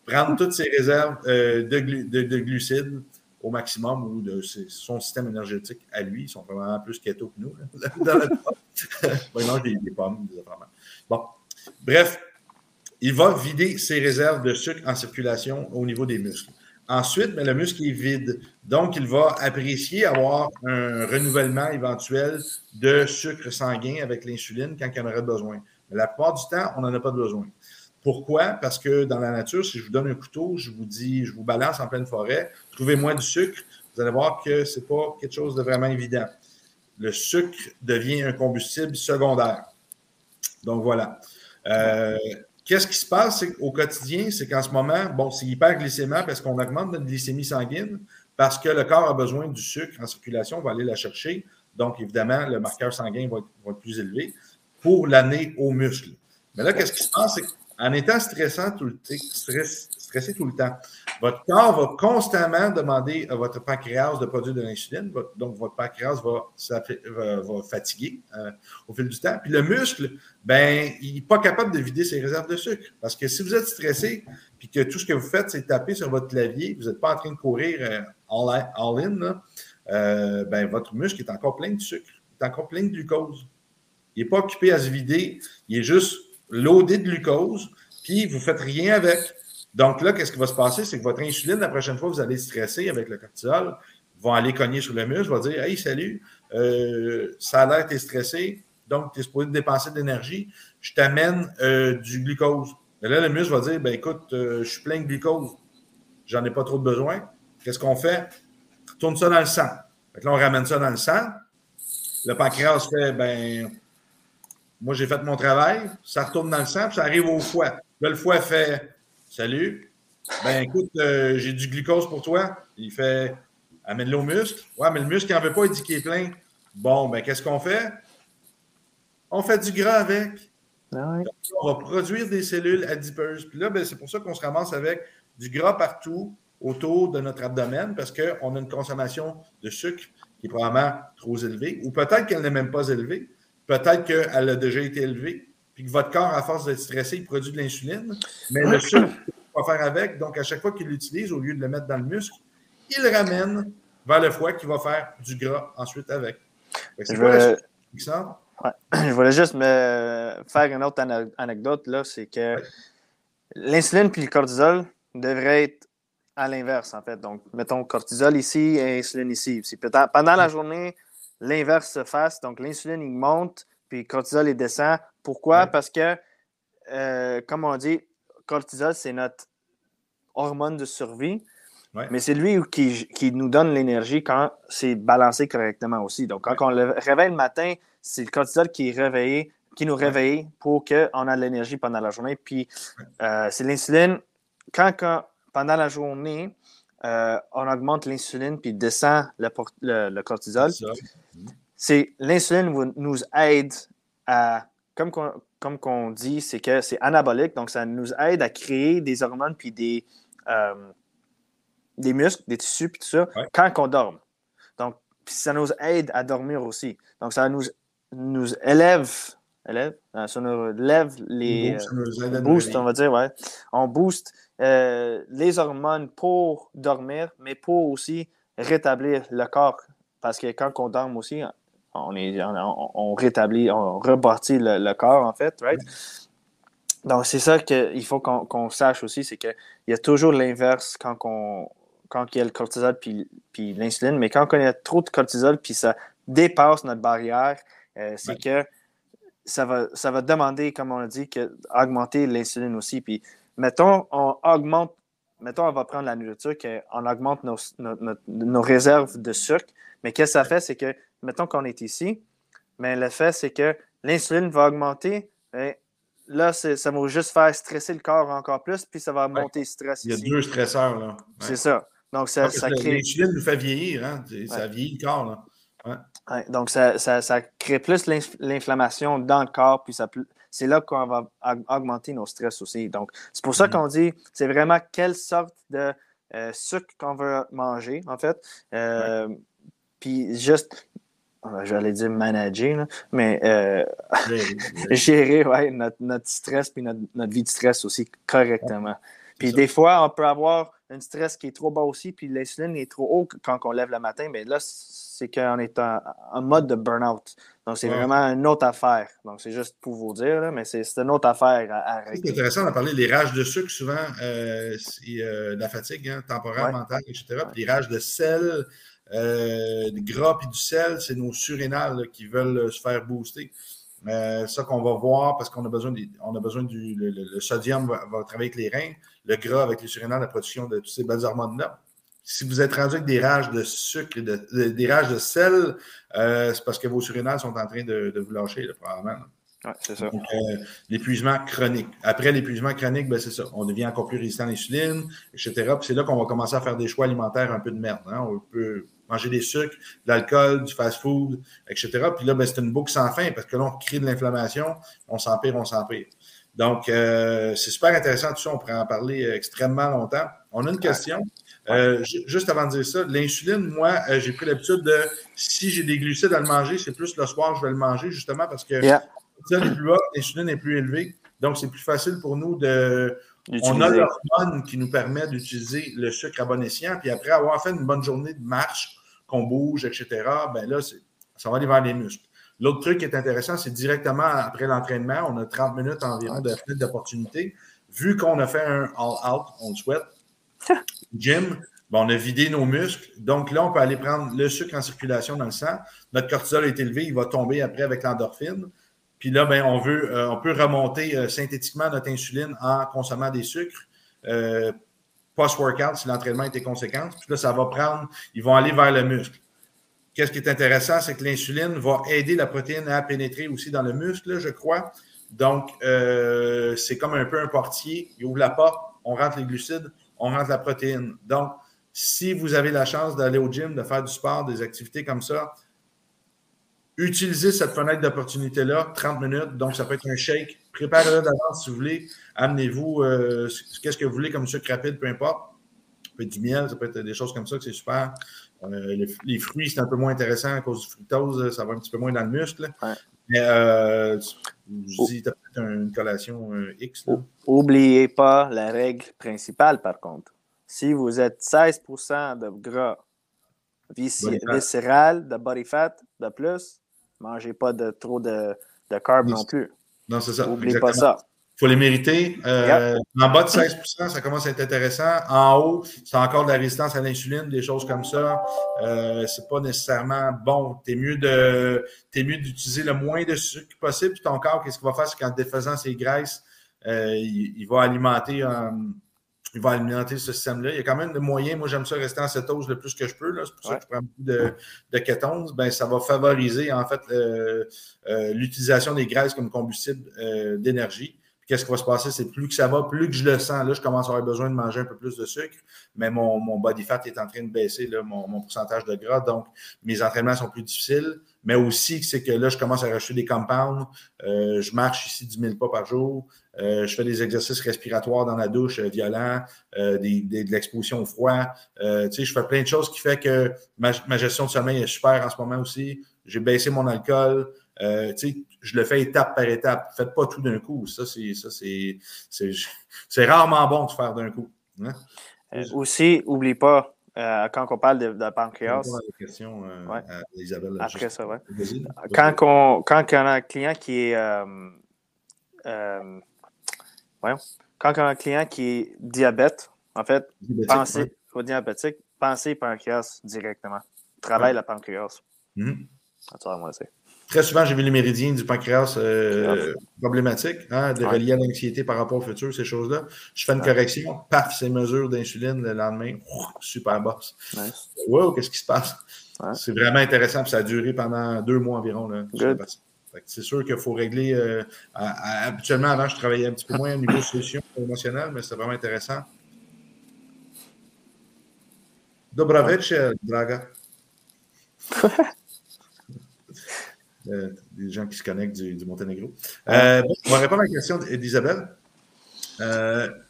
prendre toutes ses réserves euh, de, glucides au maximum ou de son système énergétique à lui. Ils sont vraiment plus keto que nous. dans il mange des, pommes, des Bon, bref, il va vider ses réserves de sucre en circulation au niveau des muscles. Ensuite, ben, le muscle est vide. Donc, il va apprécier avoir un renouvellement éventuel de sucre sanguin avec l'insuline quand il en aurait besoin. Mais la plupart du temps, on n'en a pas besoin. Pourquoi? Parce que dans la nature, si je vous donne un couteau, je vous dis, je vous balance en pleine forêt, trouvez-moi du sucre, vous allez voir que ce n'est pas quelque chose de vraiment évident. Le sucre devient un combustible secondaire. Donc voilà. Euh, Qu'est-ce qui se passe au quotidien? C'est qu'en ce moment, bon, c'est hyperglycémie parce qu'on augmente notre glycémie sanguine parce que le corps a besoin du sucre en circulation, on va aller la chercher. Donc, évidemment, le marqueur sanguin va être, plus élevé pour l'année aux muscles. Mais là, qu'est-ce qui se passe? C'est qu'en étant stressant tout le, stress, stressé tout le temps, votre corps va constamment demander à votre pancréas de produire de l'insuline. Donc, votre pancréas va, va fatiguer euh, au fil du temps. Puis le muscle, ben, il n'est pas capable de vider ses réserves de sucre. Parce que si vous êtes stressé, puis que tout ce que vous faites, c'est taper sur votre clavier, vous n'êtes pas en train de courir euh, all-in, euh, ben, votre muscle est encore plein de sucre, il est encore plein de glucose. Il n'est pas occupé à se vider, il est juste loadé de glucose, puis vous ne faites rien avec. Donc là, qu'est-ce qui va se passer? C'est que votre insuline, la prochaine fois que vous allez stresser avec le cortisol, vont aller cogner sur le muscle, va dire Hey, salut, euh, ça a l'air que tu es stressé, donc tu es supposé dépenser de l'énergie, je t'amène euh, du glucose. Mais là, le muscle va dire ben écoute, euh, je suis plein de glucose, j'en ai pas trop de besoin. Qu'est-ce qu'on fait? Tourne ça dans le sang. là, on ramène ça dans le sang. Le pancréas fait ben moi j'ai fait mon travail, ça retourne dans le sang, puis ça arrive au foie. Là, le foie fait Salut. Ben écoute, euh, j'ai du glucose pour toi. Il fait Amène-le au muscle. Ouais, mais le muscle, il n'en veut pas, il dit qu'il est plein. Bon, ben qu'est-ce qu'on fait? On fait du gras avec. Ah on va produire des cellules adipeuses. Puis là, ben, c'est pour ça qu'on se ramasse avec du gras partout autour de notre abdomen parce qu'on a une consommation de sucre qui est probablement trop élevée. Ou peut-être qu'elle n'est même pas élevée. Peut-être qu'elle a déjà été élevée puis que votre corps, à force d'être stressé, il produit de l'insuline, mais le sucre, il va faire avec. Donc, à chaque fois qu'il l'utilise, au lieu de le mettre dans le muscle, il le ramène vers le foie qui va faire du gras ensuite avec. Je, voulais... Je voulais juste me faire une autre anecdote, là, c'est que l'insuline puis le cortisol devraient être à l'inverse, en fait. Donc, mettons cortisol ici et insuline ici. Si pendant la journée, l'inverse se fasse, donc l'insuline, il monte, puis le cortisol, il descend, pourquoi? Parce que, euh, comme on dit, cortisol, c'est notre hormone de survie. Mais c'est lui qui, qui, nous donne l'énergie quand c'est balancé correctement aussi. Donc, quand on le réveille le matin, c'est le cortisol qui, est réveillé, qui nous réveille pour qu'on ait de l'énergie pendant la journée. Puis, euh, c'est l'insuline. Quand, pendant la journée, euh, on augmente l'insuline puis descend le, le, cortisol, c'est l'insuline nous aide à comme qu'on comme dit, c'est que c'est anabolique, donc ça nous aide à créer des hormones puis des, euh, des muscles, des tissus puis tout ça quand on dort. Donc, ça nous aide à dormir aussi. Donc, ça nous, nous élève, élève euh, ça nous lève les boost, on va dire, ouais. On booste euh, les hormones pour dormir, mais pour aussi rétablir le corps. Parce que quand on dort aussi, on, est, on, rétablit, on rebâtit le, corps, en fait, right? Donc, c'est ça qu'il faut qu'on sache aussi, c'est qu'il y a toujours l'inverse quand, quand il y a le cortisol puis, puis l'insuline, mais quand on a trop de cortisol puis ça dépasse notre barrière, euh, c'est que ça va, ça va demander, comme on a dit, que, augmenter l'insuline aussi. Puis, mettons, on augmente, mettons, on va prendre la nourriture, on augmente nos, nos réserves de sucre, mais qu'est-ce que ça fait, c'est que mettons qu'on est ici, mais le fait, c'est que l'insuline va augmenter. Et là, ça va juste faire stresser le corps encore plus, puis ça va monter le stress ici. Il y a deux stresseurs. là. C'est ça. Donc, ça, ça crée. L'insuline nous fait vieillir, hein? ça vieillit le corps. Là. donc, ça, ça, crée plus l'inflammation dans le corps, puis c'est là qu'on va augmenter nos stress aussi. Donc, c'est pour ça mm-hmm. qu'on dit, c'est vraiment quelle sorte de euh, sucre qu'on veut manger, en fait. Euh, puis juste, j'allais dire manager, mais euh, gérer ouais, notre, notre, stress puis notre, notre, vie de stress aussi correctement. Puis des fois, on peut avoir un stress qui est trop bas aussi, puis l'insuline est trop haut quand on lève le matin, mais là, c'est qu'on est en, mode de burn-out. Donc, c'est vraiment une autre affaire. Donc, c'est juste pour vous dire, mais c'est une autre affaire à, régler. C'est intéressant de parler des rages de sucre, souvent, euh, euh, la fatigue hein, temporaire, mentale, etc. Puis les rages de sel, euh, du gras et du sel, c'est nos surrénales qui veulent se faire booster. Euh, ça qu'on va voir parce qu'on a besoin, on a besoin du le, sodium va, travailler avec les reins, le gras avec les surrénales, la production de toutes ces belles hormones-là. Si vous êtes rendu avec des rages de sucre, de, des rages de sel, euh, c'est parce que vos surrénales sont en train de, vous lâcher, probablement. Oui, c'est ça. Euh, l'épuisement chronique. Après l'épuisement chronique, ben, c'est ça. On devient encore plus résistant à l'insuline, etc. Puis c'est là qu'on va commencer à faire des choix alimentaires un peu de merde. Hein. On peut manger des sucres, de l'alcool, du fast-food, etc. Puis là, ben, c'est une boucle sans fin parce que là, on crée de l'inflammation, on s'empire, on s'empire. Donc, euh, c'est super intéressant tout ça. On pourrait en parler extrêmement longtemps. On a une question. Euh, juste avant de dire ça, l'insuline, moi, euh, j'ai pris l'habitude de, si j'ai des glucides à le manger, c'est plus le soir, je vais le manger, justement parce que l'insuline est plus élevée. Donc, c'est plus facile pour nous de, on a l'hormone qui nous permet d'utiliser le sucre à bon escient. Puis après avoir fait une bonne journée de marche, qu'on bouge, etc., ben là, ça va aller vers les muscles. L'autre truc qui est intéressant, c'est directement après l'entraînement, on a 30 minutes environ de fenêtre d'opportunité. Vu qu'on a fait un all-out, on le souhaite, gym, ben on a vidé nos muscles. Donc là, on peut aller prendre le sucre en circulation dans le sang. Notre cortisol est élevé, il va tomber après avec l'endorphine. Puis là, ben, on, veut, euh, on peut remonter euh, synthétiquement notre insuline en consommant des sucres euh, post-workout si l'entraînement était conséquent. Puis là, ça va prendre, ils vont aller vers le muscle. Qu'est-ce qui est intéressant, c'est que l'insuline va aider la protéine à pénétrer aussi dans le muscle, je crois. Donc, c'est comme un peu un portier. Il ouvre la porte, on rentre les glucides, on rentre la protéine. Donc, si vous avez la chance d'aller au gym, de faire du sport, des activités comme ça, utilisez cette fenêtre d'opportunité-là, 30 minutes. Donc, ça peut être un shake. Préparez-le d'avance si vous voulez. Amenez-vous euh, qu'est-ce que vous voulez comme sucre rapide, peu importe. Ça peut être du miel, ça peut être des choses comme ça que c'est super. Euh, les, fruits, c'est un peu moins intéressant à cause du fructose. Ça va un petit peu moins dans le muscle. Mais euh, je dis, peut-être une collation X. N'oubliez pas la règle principale, par contre. Si vous êtes 16% de gras viscéral, de body fat de plus, Mangez pas de trop de, de carbs non plus. Non, c'est ça. N'oubliez pas ça. Il faut les mériter. Euh, en bas de 16% ça commence à être intéressant. En haut, c'est encore de la résistance à l'insuline, des choses comme ça. Euh, c'est pas nécessairement bon. Tu es mieux d'utiliser le moins de sucre possible. Puis ton corps, qu'est-ce qu'il va faire? C'est qu'en défaisant ses graisses, euh, il, va alimenter il va alimenter ce système-là. Il y a quand même des moyens. Moi, j'aime ça rester en cétose le plus que je peux. C'est pour ça que je prends beaucoup de, de kétones. Ben, ça va favoriser, en fait, euh, euh, l'utilisation des graisses comme combustible euh, d'énergie. Qu'est-ce qui va se passer? C'est plus que ça va, plus que je le sens. Là, je commence à avoir besoin de manger un peu plus de sucre, mais mon, mon body fat est en train de baisser, là, mon, mon, pourcentage de gras. Donc, mes entraînements sont plus difficiles, mais aussi c'est que là, je commence à racheter des compounds. je marche ici 10 000 pas par jour. Euh, je fais des exercices respiratoires dans la douche euh, violents, euh, de l'exposition au froid. je fais plein de choses qui font que ma, gestion de sommeil est super en ce moment aussi. J'ai baissé mon alcool. Je le fais étape par étape. Faites pas tout d'un coup. Ça, c'est rarement bon de faire d'un coup. Hein? aussi, oublie pas, quand on parle de, pancréas. Après ça, ouais. Quand, on, quand on a un client qui est quand on a un client qui est diabète, en fait, pensez au diabétique, pensez pancréas directement. Travaille la pancréas. Mm Très souvent, j'ai vu les méridiens du pancréas euh, problématiques, hein, de relier à l'anxiété par rapport au futur, ces choses-là. Je fais une correction, paf, ces mesures d'insuline le lendemain, super boss. Wow, qu'est-ce qui se passe? C'est vraiment intéressant, ça a duré pendant deux mois environ. C'est sûr qu'il faut régler. Euh, habituellement, avant, je travaillais un petit peu moins au niveau solution émotionnelle, mais c'est vraiment intéressant. Dobrovic, euh, Draga. euh, des gens qui se connectent du, Monténégro. Euh, on va répondre à la question d'Isabelle.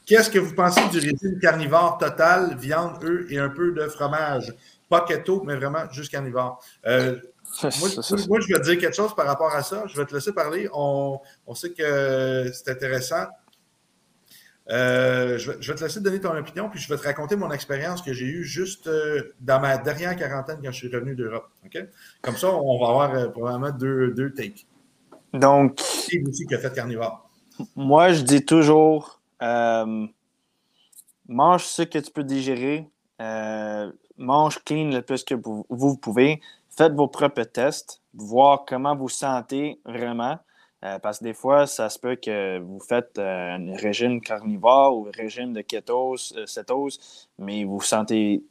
Qu'est-ce que vous pensez du régime carnivore total, viande, œufs et un peu de fromage? Pas keto, mais vraiment juste carnivore. Moi, je vais te dire quelque chose par rapport à ça. Je vais te laisser parler. On, sait que c'est intéressant. Euh, je, vais, te laisser donner ton opinion, puis je vais te raconter mon expérience que j'ai eue juste euh, dans ma dernière quarantaine quand je suis revenu d'Europe. Comme ça, on va avoir euh, probablement deux, deux takes. Donc. C'est aussi qui a fait carnivore? Moi, je dis toujours mange ce que tu peux digérer, mange clean le plus que vous, vous pouvez, faites vos propres tests, voir comment vous sentez vraiment. Euh, parce que des fois, ça se peut que vous faites euh, un régime carnivore ou un régime de kétose, euh, cétose, mais vous vous sentez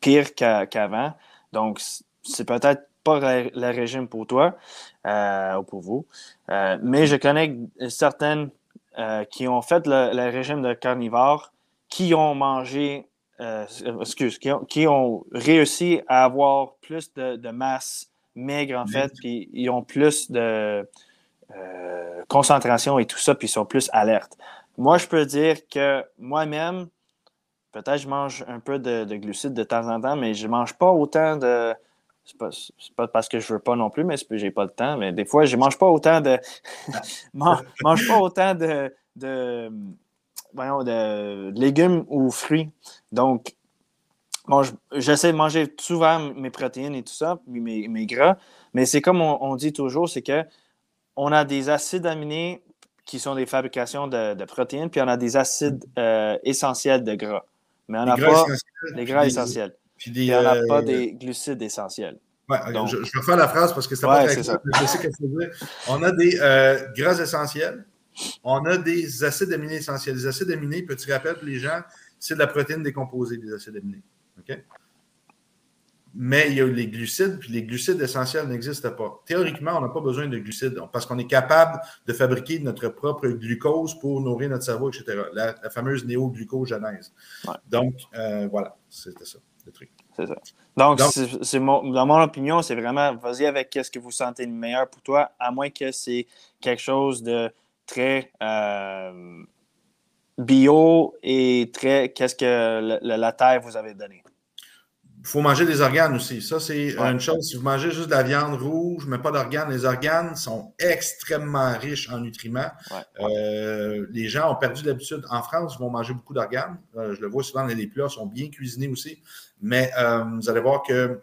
pire qu'avant. Donc, c'est peut-être pas le, régime pour toi ou pour vous. mais je connais certaines qui ont fait le, régime de carnivore, qui ont mangé, excuse, qui ont, réussi à avoir plus de, de masse maigre, en fait, puis ils ont plus de euh, concentration et tout ça, puis ils sont plus alertes. Moi, je peux dire que moi-même, peut-être je mange un peu de, glucides de temps en temps, mais je ne mange pas autant de. C'est pas, pas parce que je veux pas non plus, mais j'ai pas le temps. Mais des fois, je mange pas autant de. mange, pas autant de, de, de, légumes ou fruits. Donc, bon, j'essaie de manger souvent mes protéines et tout ça, mes, mes gras. Mais c'est comme on dit toujours, c'est que on a des acides aminés qui sont des fabrications de, protéines, puis on a des acides euh, essentiels de gras. Mais on n'a pas des gras essentiels. Puis on n'a pas des glucides essentiels. Ouais, je, faire la phrase parce que c'est pas très clair. Je sais qu'est-ce que dire. On a des euh, gras essentiels, on a des acides aminés essentiels. Les acides aminés, petit rappel pour les gens, c'est de la protéine décomposée, des acides aminés. OK? Mais il y a les glucides, puis les glucides essentiels n'existent pas. Théoriquement, on n'a pas besoin de glucides parce qu'on est capable de fabriquer notre propre glucose pour nourrir notre cerveau, etc. La, fameuse néoglucogenèse. Donc, euh, voilà, c'était ça, le truc. C'est ça. Donc, c'est dans mon opinion, c'est vraiment vas-y avec ce que vous sentez le meilleur pour toi, à moins que c'est quelque chose de très euh, bio et très qu'est-ce que la terre vous avait donné. Il faut manger des organes aussi. Ça, c'est une chose. Si vous mangez juste de la viande rouge, mais pas d'organes, les organes sont extrêmement riches en nutriments. Euh, les gens ont perdu l'habitude. En France, ils vont manger beaucoup d'organes. Euh, je le vois souvent, les plats sont bien cuisinés aussi. Mais euh, vous allez voir que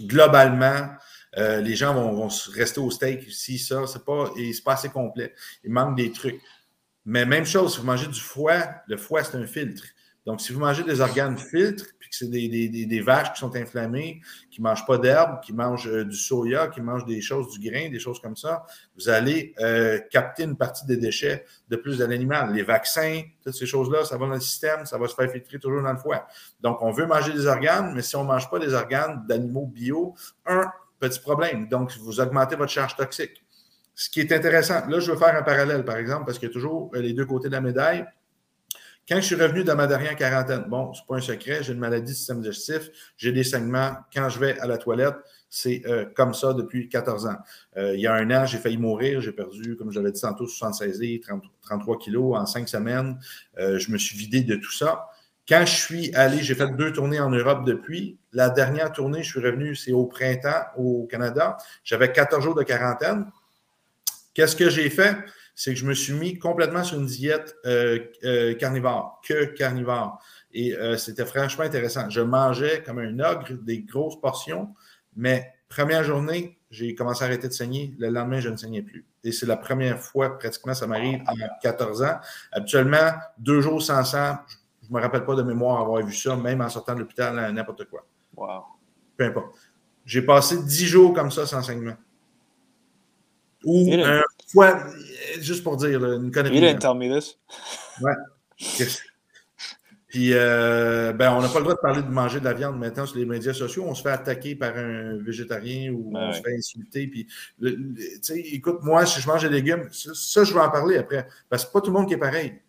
globalement, les gens vont, rester au steak ici, ça, c'est pas, pas assez complet. Il manque des trucs. Mais même chose, si vous mangez du foie, le foie, c'est un filtre. Donc, si vous mangez des organes filtres, puis que c'est des, vaches qui sont inflammées, qui ne mangent pas d'herbe, qui mangent euh, du soya, qui mangent des choses, du grain, des choses comme ça, vous allez euh, capter une partie des déchets de plus de l'animal. Les vaccins, toutes ces choses-là, ça va dans le système, ça va se faire filtrer toujours dans le foie. Donc, on veut manger des organes, mais si on ne mange pas des organes d'animaux bio, un petit problème. Donc, vous augmentez votre charge toxique. Ce qui est intéressant, là, je veux faire un parallèle, par exemple, parce qu'il y a toujours euh, les deux côtés de la médaille. Quand je suis revenu dans ma dernière quarantaine, bon, c'est pas un secret, j'ai une maladie du système digestif, j'ai des saignements. Quand je vais à la toilette, c'est euh, comme ça depuis 14 ans. Euh, il y a un an, j'ai failli mourir. J'ai perdu, comme je l'avais dit tantôt, 76 et 33 kilos en cinq semaines. Euh, je me suis vidé de tout ça. Quand je suis allé, j'ai fait deux tournées en Europe depuis. La dernière tournée, je suis revenu, c'est au printemps au Canada. J'avais 14 jours de quarantaine. Qu'est-ce que j'ai fait? C'est que je me suis mis complètement sur une diète euh, euh, carnivore, que carnivore. Et euh, c'était franchement intéressant. Je mangeais comme un ogre des grosses portions, mais première journée, j'ai commencé à arrêter de saigner. Le lendemain, je ne saignais plus. Et c'est la première fois, pratiquement, ça m'arrive à 14 ans. Habituellement, deux jours sans sang, je ne me rappelle pas de mémoire avoir vu ça, même en sortant de l'hôpital, n'importe quoi. Wow. Peu importe. J'ai passé dix jours comme ça sans saignement. Ou un fois, juste pour dire, une connerie. This. Ouais. Puis, euh, ben, on n'a pas le droit de parler de manger de la viande maintenant sur les médias sociaux. On se fait attaquer par un végétarien ou on se fait insulter. Puis, tu sais, écoute, moi, si je mange des légumes, ça, je vais en parler après. Parce que pas tout le monde qui est pareil.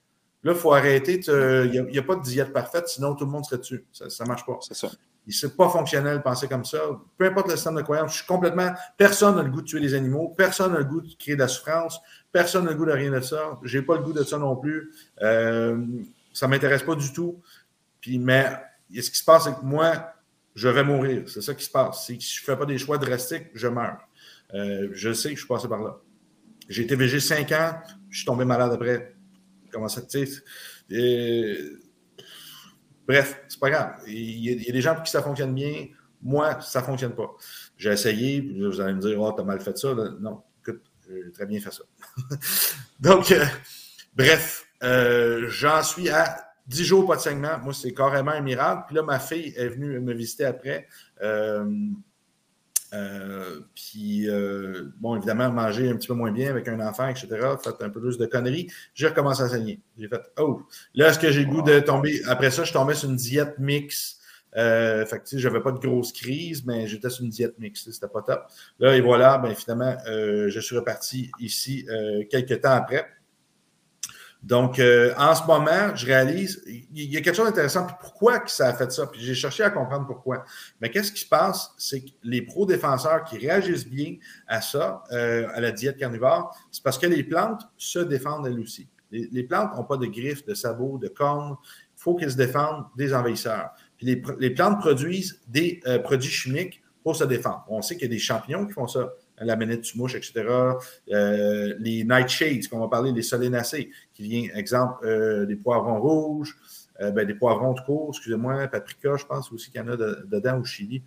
Là, il faut arrêter. Il n'y a, pas de diète parfaite, sinon tout le monde serait dessus. Ça ne marche pas. C'est ça. C'est pas fonctionnel de penser comme ça. Peu importe le système de croyance, je suis complètement. Personne n'a le goût de tuer les animaux. Personne n'a le goût de créer de la souffrance. Personne n'a le goût de rien de ça. J'ai pas le goût de ça non plus. Euh, ça m'intéresse pas du tout. Puis, mais ce qui se passe, c'est que moi, je vais mourir. C'est ça qui se passe. Si je fais pas des choix drastiques, je meurs. Euh, je sais que je suis passé par là. J'ai été végé cinq ans. Je suis tombé malade après. Comment ça, tu bref, c'est pas grave. Il y, a, des gens pour qui ça fonctionne bien. Moi, ça ne fonctionne pas. J'ai essayé, puis vous allez me dire, oh, t'as mal fait ça. Non, écoute, j'ai très bien fait ça. Donc, euh, bref, euh, j'en suis à 10 jours pas de saignement. Moi, c'est carrément un miracle. Puis là, ma fille est venue me visiter après. Euh, puis, bon, évidemment, manger un petit peu moins bien avec un enfant, etc., fait un peu plus de conneries. J'ai recommencé à saigner. J'ai fait, oh, là, est-ce que j'ai le goût de tomber? Après ça, je tombais sur une diète mixte euh, fait que, j'avais pas de grosse crise, mais j'étais sur une diète mixte, c'était pas top. Là, et voilà, ben, finalement, euh, je suis reparti ici euh, quelques temps après. Donc, euh, en ce moment, je réalise, il y a quelque chose d'intéressant. Puis pourquoi ça a fait ça? Puis j'ai cherché à comprendre pourquoi. Mais qu'est-ce qui se passe? C'est que les pro-défenseurs qui réagissent bien à ça, à la diète carnivore, c'est parce que les plantes se défendent elles aussi. Les, les plantes n'ont pas de griffes, de sabots, de cornes. Il faut qu'elles se défendent des envahisseurs les, plantes produisent des euh, produits chimiques pour se défendre. On sait qu'il y a des champignons qui font ça, la manette du mouche, etc. Euh, les nightshades, qu'on va parler, les solénacées, qui viennent, exemple, euh, des poivrons rouges, ben, des poivrons de cours, excusez-moi, paprika, je pense aussi qu'il y en a dedans au Chili,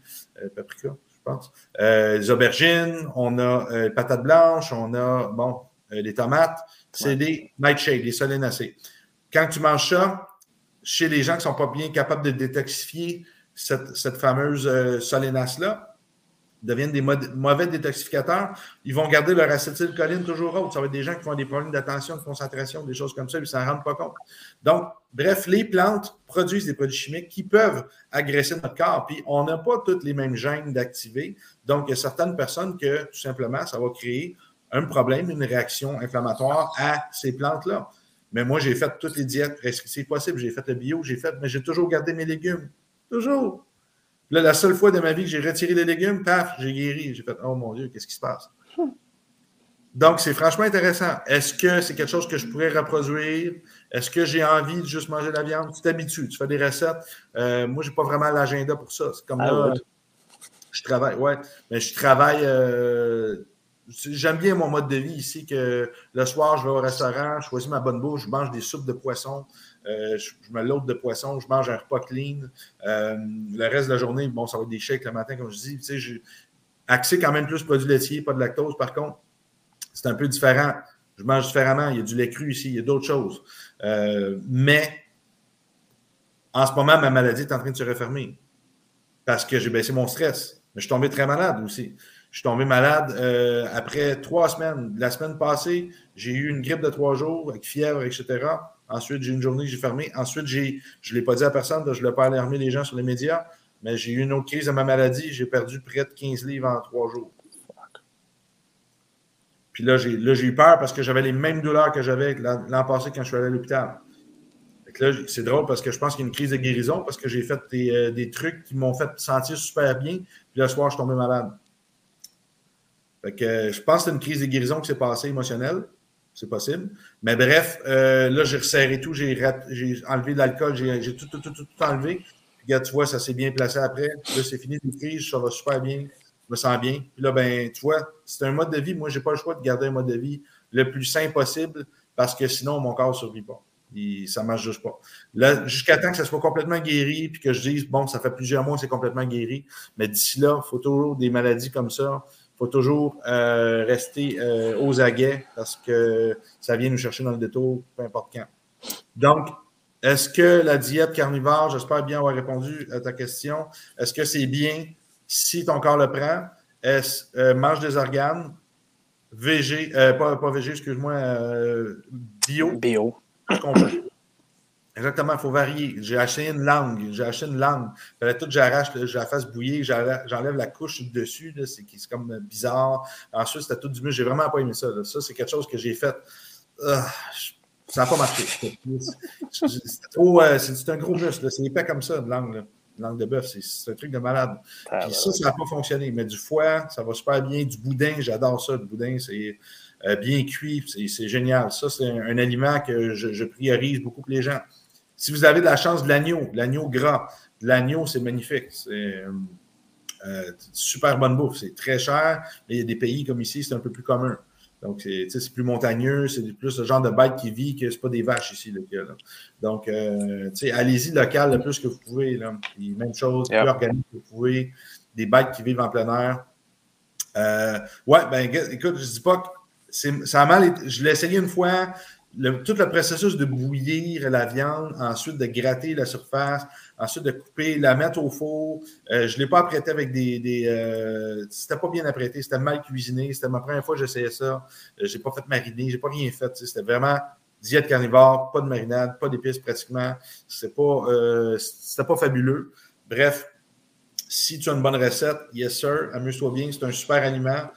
paprika, je pense. les aubergines, on a patates blanches, on a, bon, les tomates, c'est des nightshades, des solénacées. Quand tu manges ça, chez les gens qui ne sont pas bien capables de détoxifier cette, fameuse euh, solénace-là, deviennent des mauvais détoxificateurs, ils vont garder leur acétylcholine toujours haute. Ça va être des gens qui ont des problèmes d'attention, de concentration, des choses comme ça, ils ne s'en rendent pas compte. Donc, bref, les plantes produisent des produits chimiques qui peuvent agresser notre corps. Puis, on n'a pas toutes les mêmes gènes d'activer. Donc, il y a certaines personnes que, tout simplement, ça va créer un problème, une réaction inflammatoire à ces plantes-là. Mais moi, j'ai fait toutes les diètes restrictives possibles. J'ai fait le bio, j'ai fait, mais j'ai toujours gardé mes légumes. Toujours. Là, la seule fois de ma vie que j'ai retiré les légumes, paf, j'ai guéri. J'ai fait, oh mon Dieu, qu'est-ce qui se passe? Donc, c'est franchement intéressant. Est-ce que c'est quelque chose que je pourrais reproduire? Est-ce que j'ai envie de juste manger de la viande? Tu t'habitues, tu fais des recettes. Euh, moi, je n'ai pas vraiment l'agenda pour ça. C'est comme ah là, je travaille, ouais, mais je travaille euh, J'aime bien mon mode de vie ici que le soir, je vais au restaurant, je choisis ma bonne bouffe, je mange des soupes de poisson, euh, je, me load de poisson, je mange un repas clean. Euh, le reste de la journée, bon, ça va être des shakes le matin, comme je dis. Tu sais, accès quand même plus produits laitiers, pas de lactose. Par contre, c'est un peu différent. Je mange différemment. Il y a du lait cru ici, il y a d'autres choses. Euh, mais en ce moment, ma maladie est en train de se refermer parce que j'ai baissé mon stress. Mais je suis tombé très malade aussi. Je suis tombé malade euh, après trois semaines. La semaine passée, j'ai eu une grippe de trois jours avec fièvre, etc. Ensuite, j'ai une journée que j'ai fermée. Ensuite, je ne l'ai pas dit à personne, je ne l'ai pas alarmé les gens sur les médias, mais j'ai eu une autre crise de ma maladie. J'ai perdu près de 15 livres en trois jours. Puis là, j'ai, là, j'ai eu peur parce que j'avais les mêmes douleurs que j'avais l'an passé quand je suis allé à l'hôpital. Là, c'est drôle parce que je pense qu'il y a une crise de guérison parce que j'ai fait des, euh, des trucs qui m'ont fait sentir super bien. Puis le soir, je suis tombé malade. Euh, je pense que c'est une crise de guérison qui s'est passée émotionnelle. C'est possible. Mais bref, euh, là, j'ai resserré tout, j'ai enlevé de l'alcool, j'ai tout, tout, tout, tout, enlevé. Puis, tu vois, ça s'est bien placé après. Là, c'est fini une crise, ça va super bien, je me sens bien. Puis là, ben, tu vois, c'est un mode de vie. Moi, je n'ai pas le choix de garder un mode de vie le plus sain possible parce que sinon, mon corps ne survit pas. Et ça ne marche juste pas. Là, jusqu'à temps que ça soit complètement guéri, puis que je dise, bon, ça fait plusieurs mois que c'est complètement guéri. Mais d'ici là, il faut toujours des maladies comme ça faut toujours euh, rester euh, aux aguets parce que ça vient nous chercher dans le détour, peu importe quand. Donc, est-ce que la diète carnivore, j'espère bien avoir répondu à ta question, est-ce que c'est bien si ton corps le prend? Est-ce euh, mange des organes, VG, pas, pas VG, excuse-moi, bio? Bio. Exactement, il faut varier. J'ai acheté une langue. J'ai acheté une langue. Fallait tout, j'arrache, je la fasse bouillir, j'enlève la couche dessus. C'est comme bizarre. Ensuite, c'était tout du muscle. J'ai vraiment pas aimé ça. Ça, c'est quelque chose que j'ai fait. Ah, ça n'a pas marché. Euh, c'est un gros muscle. C'est épais comme ça, une langue. Une langue de bœuf. C'est un truc de malade. Ah, Puis ça, ça n'a pas fonctionné. Mais du foie, ça va super bien. Du boudin, j'adore ça. Le boudin, c'est euh, bien cuit. C'est génial. Ça, c'est un, aliment que je, je priorise beaucoup pour les gens. Si vous avez de la chance de l'agneau, l'agneau gras, l'agneau, c'est magnifique. C'est euh, euh, super bonne bouffe. C'est très cher, mais il y a des pays comme ici, c'est un peu plus commun. Donc, c'est plus montagneux, c'est plus le genre de bête qui vit que c'est pas des vaches ici. Là, là. Donc, euh, allez-y local le plus que vous pouvez. Là. Puis, même chose, plus organique que vous pouvez. Des bêtes qui vivent en plein air. Euh, ouais, ben écoute, je dis pas que ça a mal été. Je l'ai essayé une fois tout le processus de bouillir la viande, ensuite de gratter la surface, ensuite de couper, la mettre au four. Euh, je ne l'ai pas apprêté avec des. des euh, c'était pas bien apprêté, c'était mal cuisiné. C'était ma première fois que j'essayais ça. Euh, je n'ai pas fait mariner, j'ai pas rien fait. C'était vraiment diète carnivore, pas de marinade, pas d'épices pratiquement. C'était pas, c'était pas fabuleux. Bref, si tu as une bonne recette, yes sir, amuse-toi bien, c'est un super aliment.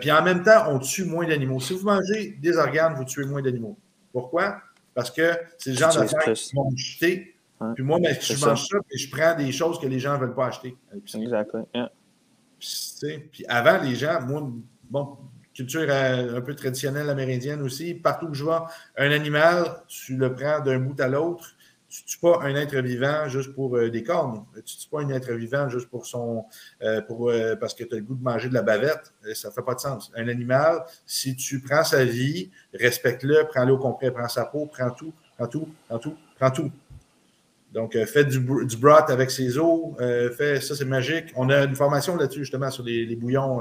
puis en même temps, on tue moins d'animaux. Si vous mangez des organes, vous tuez moins d'animaux. Pourquoi? Parce que c'est le genre d'affaires qui vont jeter. Puis moi, ben, je mange ça, et je prends des choses que les gens ne veulent pas acheter. Exactement. Puis, avant, les gens, moi, bon, culture euh, un peu traditionnelle amérindienne aussi, partout où je vois un animal, tu le prends d'un bout à l'autre, tu ne tues pas un être vivant juste pour euh, des cornes. Tu ne tues pas un être vivant juste pour son. Euh, pour, euh, parce que tu as le goût de manger de la bavette. Ça ne fait pas de sens. Un animal, si tu prends sa vie, respecte-le, prends-le au complet, prends sa peau, prends tout, prends tout, prends tout, prends tout. Donc, fais du, du broth avec ses os. fait, ça, c'est magique. On a une formation là-dessus, justement, sur les, bouillons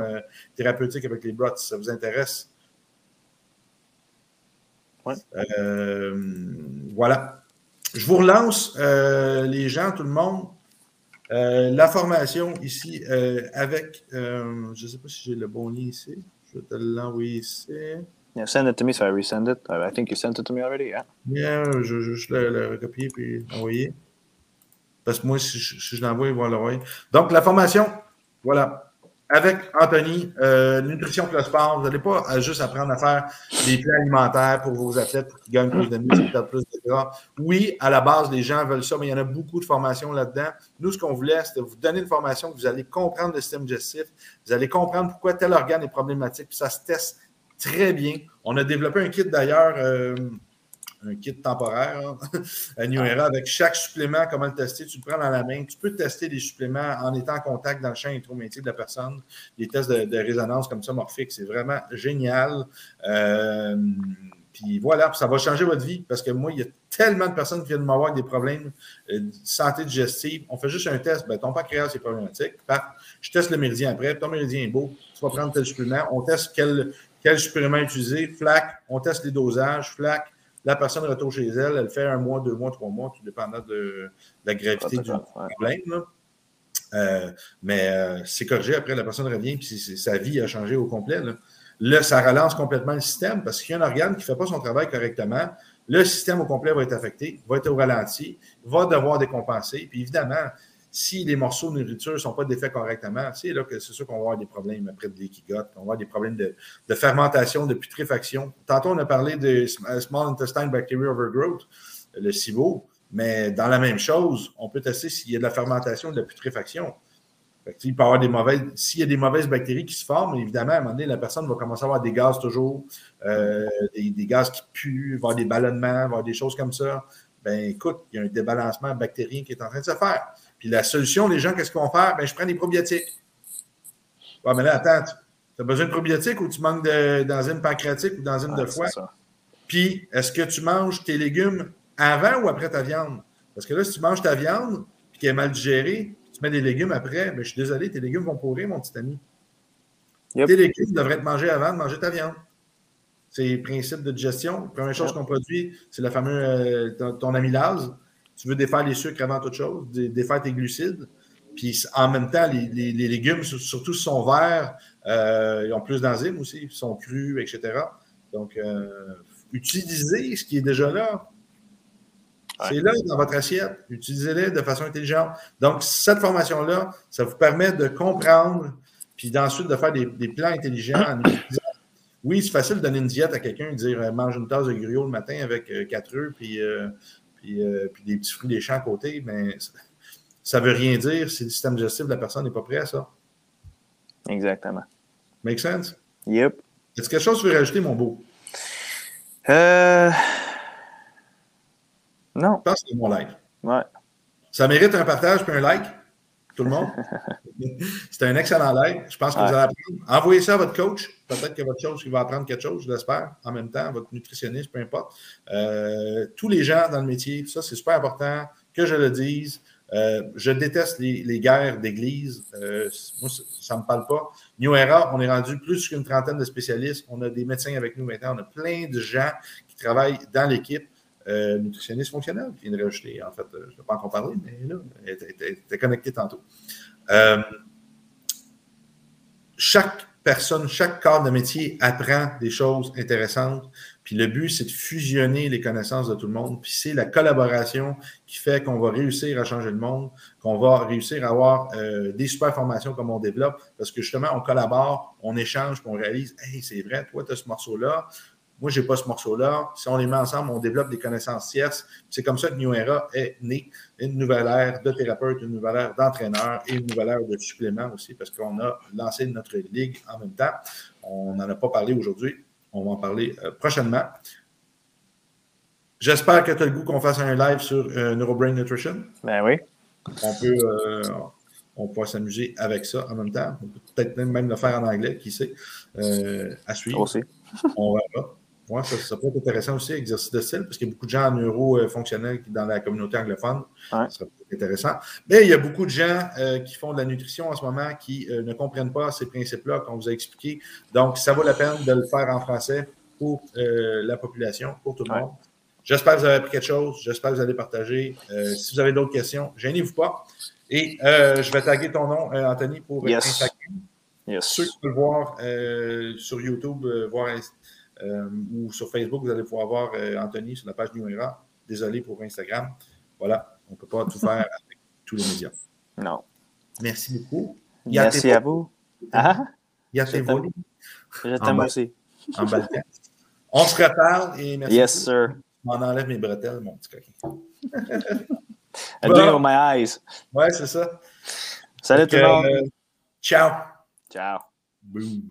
thérapeutiques avec les broths, si ça vous intéresse. Ouais. voilà. Je vous relance, euh, les gens, tout le monde. Euh, la formation ici euh, avec, je ne sais pas si j'ai le bon lien ici. Je vais te l'envoyer ici. Yeah, send it to me so I resend it. I think you sent it to me already, yeah. Yeah, je vais juste le, recopier puis l'envoyer. Parce que moi, si je, si je l'envoie, il va l'envoyer. Donc, la formation, voilà avec Anthony, euh, Nutrition Plus Sport, vous n'allez pas juste apprendre à faire des plans alimentaires pour vos athlètes pour qu'ils gagnent plus de muscles, plus de gras. Oui, à la base, les gens veulent ça, mais il y en a beaucoup de formations là-dedans. Nous, ce qu'on voulait, c'était vous donner une formation que vous allez comprendre le système digestif, vous allez comprendre pourquoi tel organe est problématique, puis ça se teste très bien. On a développé un kit d'ailleurs. Euh, un kit temporaire à New Era avec chaque supplément, comment le tester. Tu le prends dans la main. Tu peux tester des suppléments en étant en contact dans le champ intrométier de la personne. Des tests de, résonance comme ça, morphique, c'est vraiment génial. Euh, puis voilà, ça va changer votre vie parce que moi, il y a tellement de personnes qui viennent m'avoir avec des problèmes euh, de santé digestive. On fait juste un test. Ben, ton pancréas est problématique. je teste le méridien après. Ton méridien est beau. Tu vas prendre tel supplément. On teste quel, quel supplément utiliser. Flac. On teste les dosages. Flac la personne retourne chez elle, elle fait un mois, deux mois, trois mois, tout dépendant de, la gravité du problème. Euh, mais euh, c'est corrigé, après la personne revient, puis sa vie a changé au complet. Là. ça relance complètement le système parce qu'il y a un organe qui ne fait pas son travail correctement. Le système au complet va être affecté, va être au ralenti, va devoir décompenser. Puis évidemment, si les morceaux de nourriture ne sont pas défaits correctement, c'est là que c'est sûr qu'on va avoir des problèmes après de l'équigote, on va avoir des problèmes de, fermentation, de putréfaction. Tantôt, on a parlé de Small Intestine Bacteria Overgrowth, le SIBO, mais dans la même chose, on peut tester s'il y a de la fermentation, de la putréfaction. peut avoir des mauvaises, s'il y a des mauvaises bactéries qui se forment, évidemment, à un moment donné, la personne va commencer à avoir des gaz toujours, euh, des, gaz qui puent, avoir des ballonnements, avoir des choses comme ça. Ben écoute, il y a un débalancement bactérien qui est en train de se faire. Puis la solution, les gens, qu'est-ce qu'ils vont faire? Ben, je prends des probiotiques. Ouais, mais là, attends, tu as besoin de probiotiques ou tu manques d'enzymes pancréatiques ou d'enzymes de foie? Puis, est-ce que tu manges tes légumes avant ou après ta viande? Parce que là, si tu manges ta viande et qu'elle est mal digérée, tu mets des légumes après, mais ben, je suis désolé, tes légumes vont pourrir, mon petit ami. Tes légumes devraient être mangés avant de manger ta viande. C'est le principe de digestion. La première chose qu'on produit, c'est le fameux euh, ton amylase tu veux défaire les sucres avant toute chose, défaire tes glucides. Puis en même temps, les, légumes, surtout si sont verts, euh, ils ont plus d'enzymes aussi, ils sont crus, etc. Donc, euh, utilisez ce qui est déjà là. C'est là dans votre assiette. Utilisez-les de façon intelligente. Donc, cette formation-là, ça vous permet de comprendre, puis ensuite de faire des, plans intelligents. oui, c'est facile de donner une diète à quelqu'un, dire euh, mange une tasse de griot le matin avec quatre œufs, puis euh, puis, des petits fruits des champs à côté, mais ça ne veut rien dire si le système digestif de la personne n'est pas prêt à ça. Exactement. Make sense? Yep. Est-ce quelque chose que tu veux rajouter, mon beau? Euh... Non. Je pense que c'est mon like. Ouais. Ça mérite un partage puis un like? Tout le monde. C'est un excellent live. Je pense que vous allez apprendre. Envoyez ça à votre coach. Peut-être que votre coach va apprendre quelque chose, je l'espère, en même temps, votre nutritionniste, peu importe. Euh, tous les gens dans le métier, ça, c'est super important que je le dise. Euh, je déteste les, guerres d'église. Euh, moi, ça ne me parle pas. New Era, on est rendu plus qu'une trentaine de spécialistes. On a des médecins avec nous maintenant. On a plein de gens qui travaillent dans l'équipe. Euh, nutritionniste fonctionnel qui vient de rajouter. En fait, je ne vais pas encore parler, mais là, elle était connectée tantôt. chaque personne, chaque cadre de métier apprend des choses intéressantes. Puis le but, c'est de fusionner les connaissances de tout le monde. Puis c'est la collaboration qui fait qu'on va réussir à changer le monde, qu'on va réussir à avoir euh, des super formations comme on développe, parce que justement, on collabore, on échange, puis on réalise, hey, c'est vrai, toi, tu as ce morceau-là, moi, je n'ai pas ce morceau-là. Si on les met ensemble, on développe des connaissances tierces. C'est comme ça que New Era est né. Une nouvelle ère de thérapeute, une nouvelle ère d'entraîneur et une nouvelle ère de supplément aussi, parce qu'on a lancé notre ligue en même temps. On n'en a pas parlé aujourd'hui. On va en parler euh, prochainement. J'espère que tu as le goût qu'on fasse un live sur euh, Neurobrain Nutrition. Ben oui. On peut, euh, on pourra s'amuser avec ça en même temps. On peut peut-être même le faire en anglais, qui sait, à suivre. Aussi. on verra. Ouais, ça, peut être intéressant aussi, exercice de style, parce qu'il y a beaucoup de gens en neuro-fonctionnels dans la communauté anglophone. Ça serait intéressant. Mais il y a beaucoup de gens euh, qui font de la nutrition en ce moment qui euh, ne comprennent pas ces principes-là qu'on vous a expliqués. Donc, ça vaut la peine de le faire en français pour euh, la population, pour tout le monde. J'espère que vous avez appris quelque chose. J'espère que vous allez partager. si vous avez d'autres questions, gênez-vous pas. Et je vais taguer ton nom, Anthony, pour Instagram. Yes. Ceux qui peuvent voir sur YouTube, voir euh, ou sur Facebook, vous allez pouvoir voir euh, Anthony sur la page Era. Désolé pour Instagram. Voilà, on ne peut pas tout faire avec tous les médias. Non. Merci beaucoup. Merci à vous. Ah, y a tes volets. Je t'aime aussi. En Balkan. On se reparle et merci. Yes, sir. Je m'en enlève mes bretelles, mon petit coquin. With my eyes. Ouais, c'est ça. Salut tout le monde. Euh, ciao. Ciao. Boom.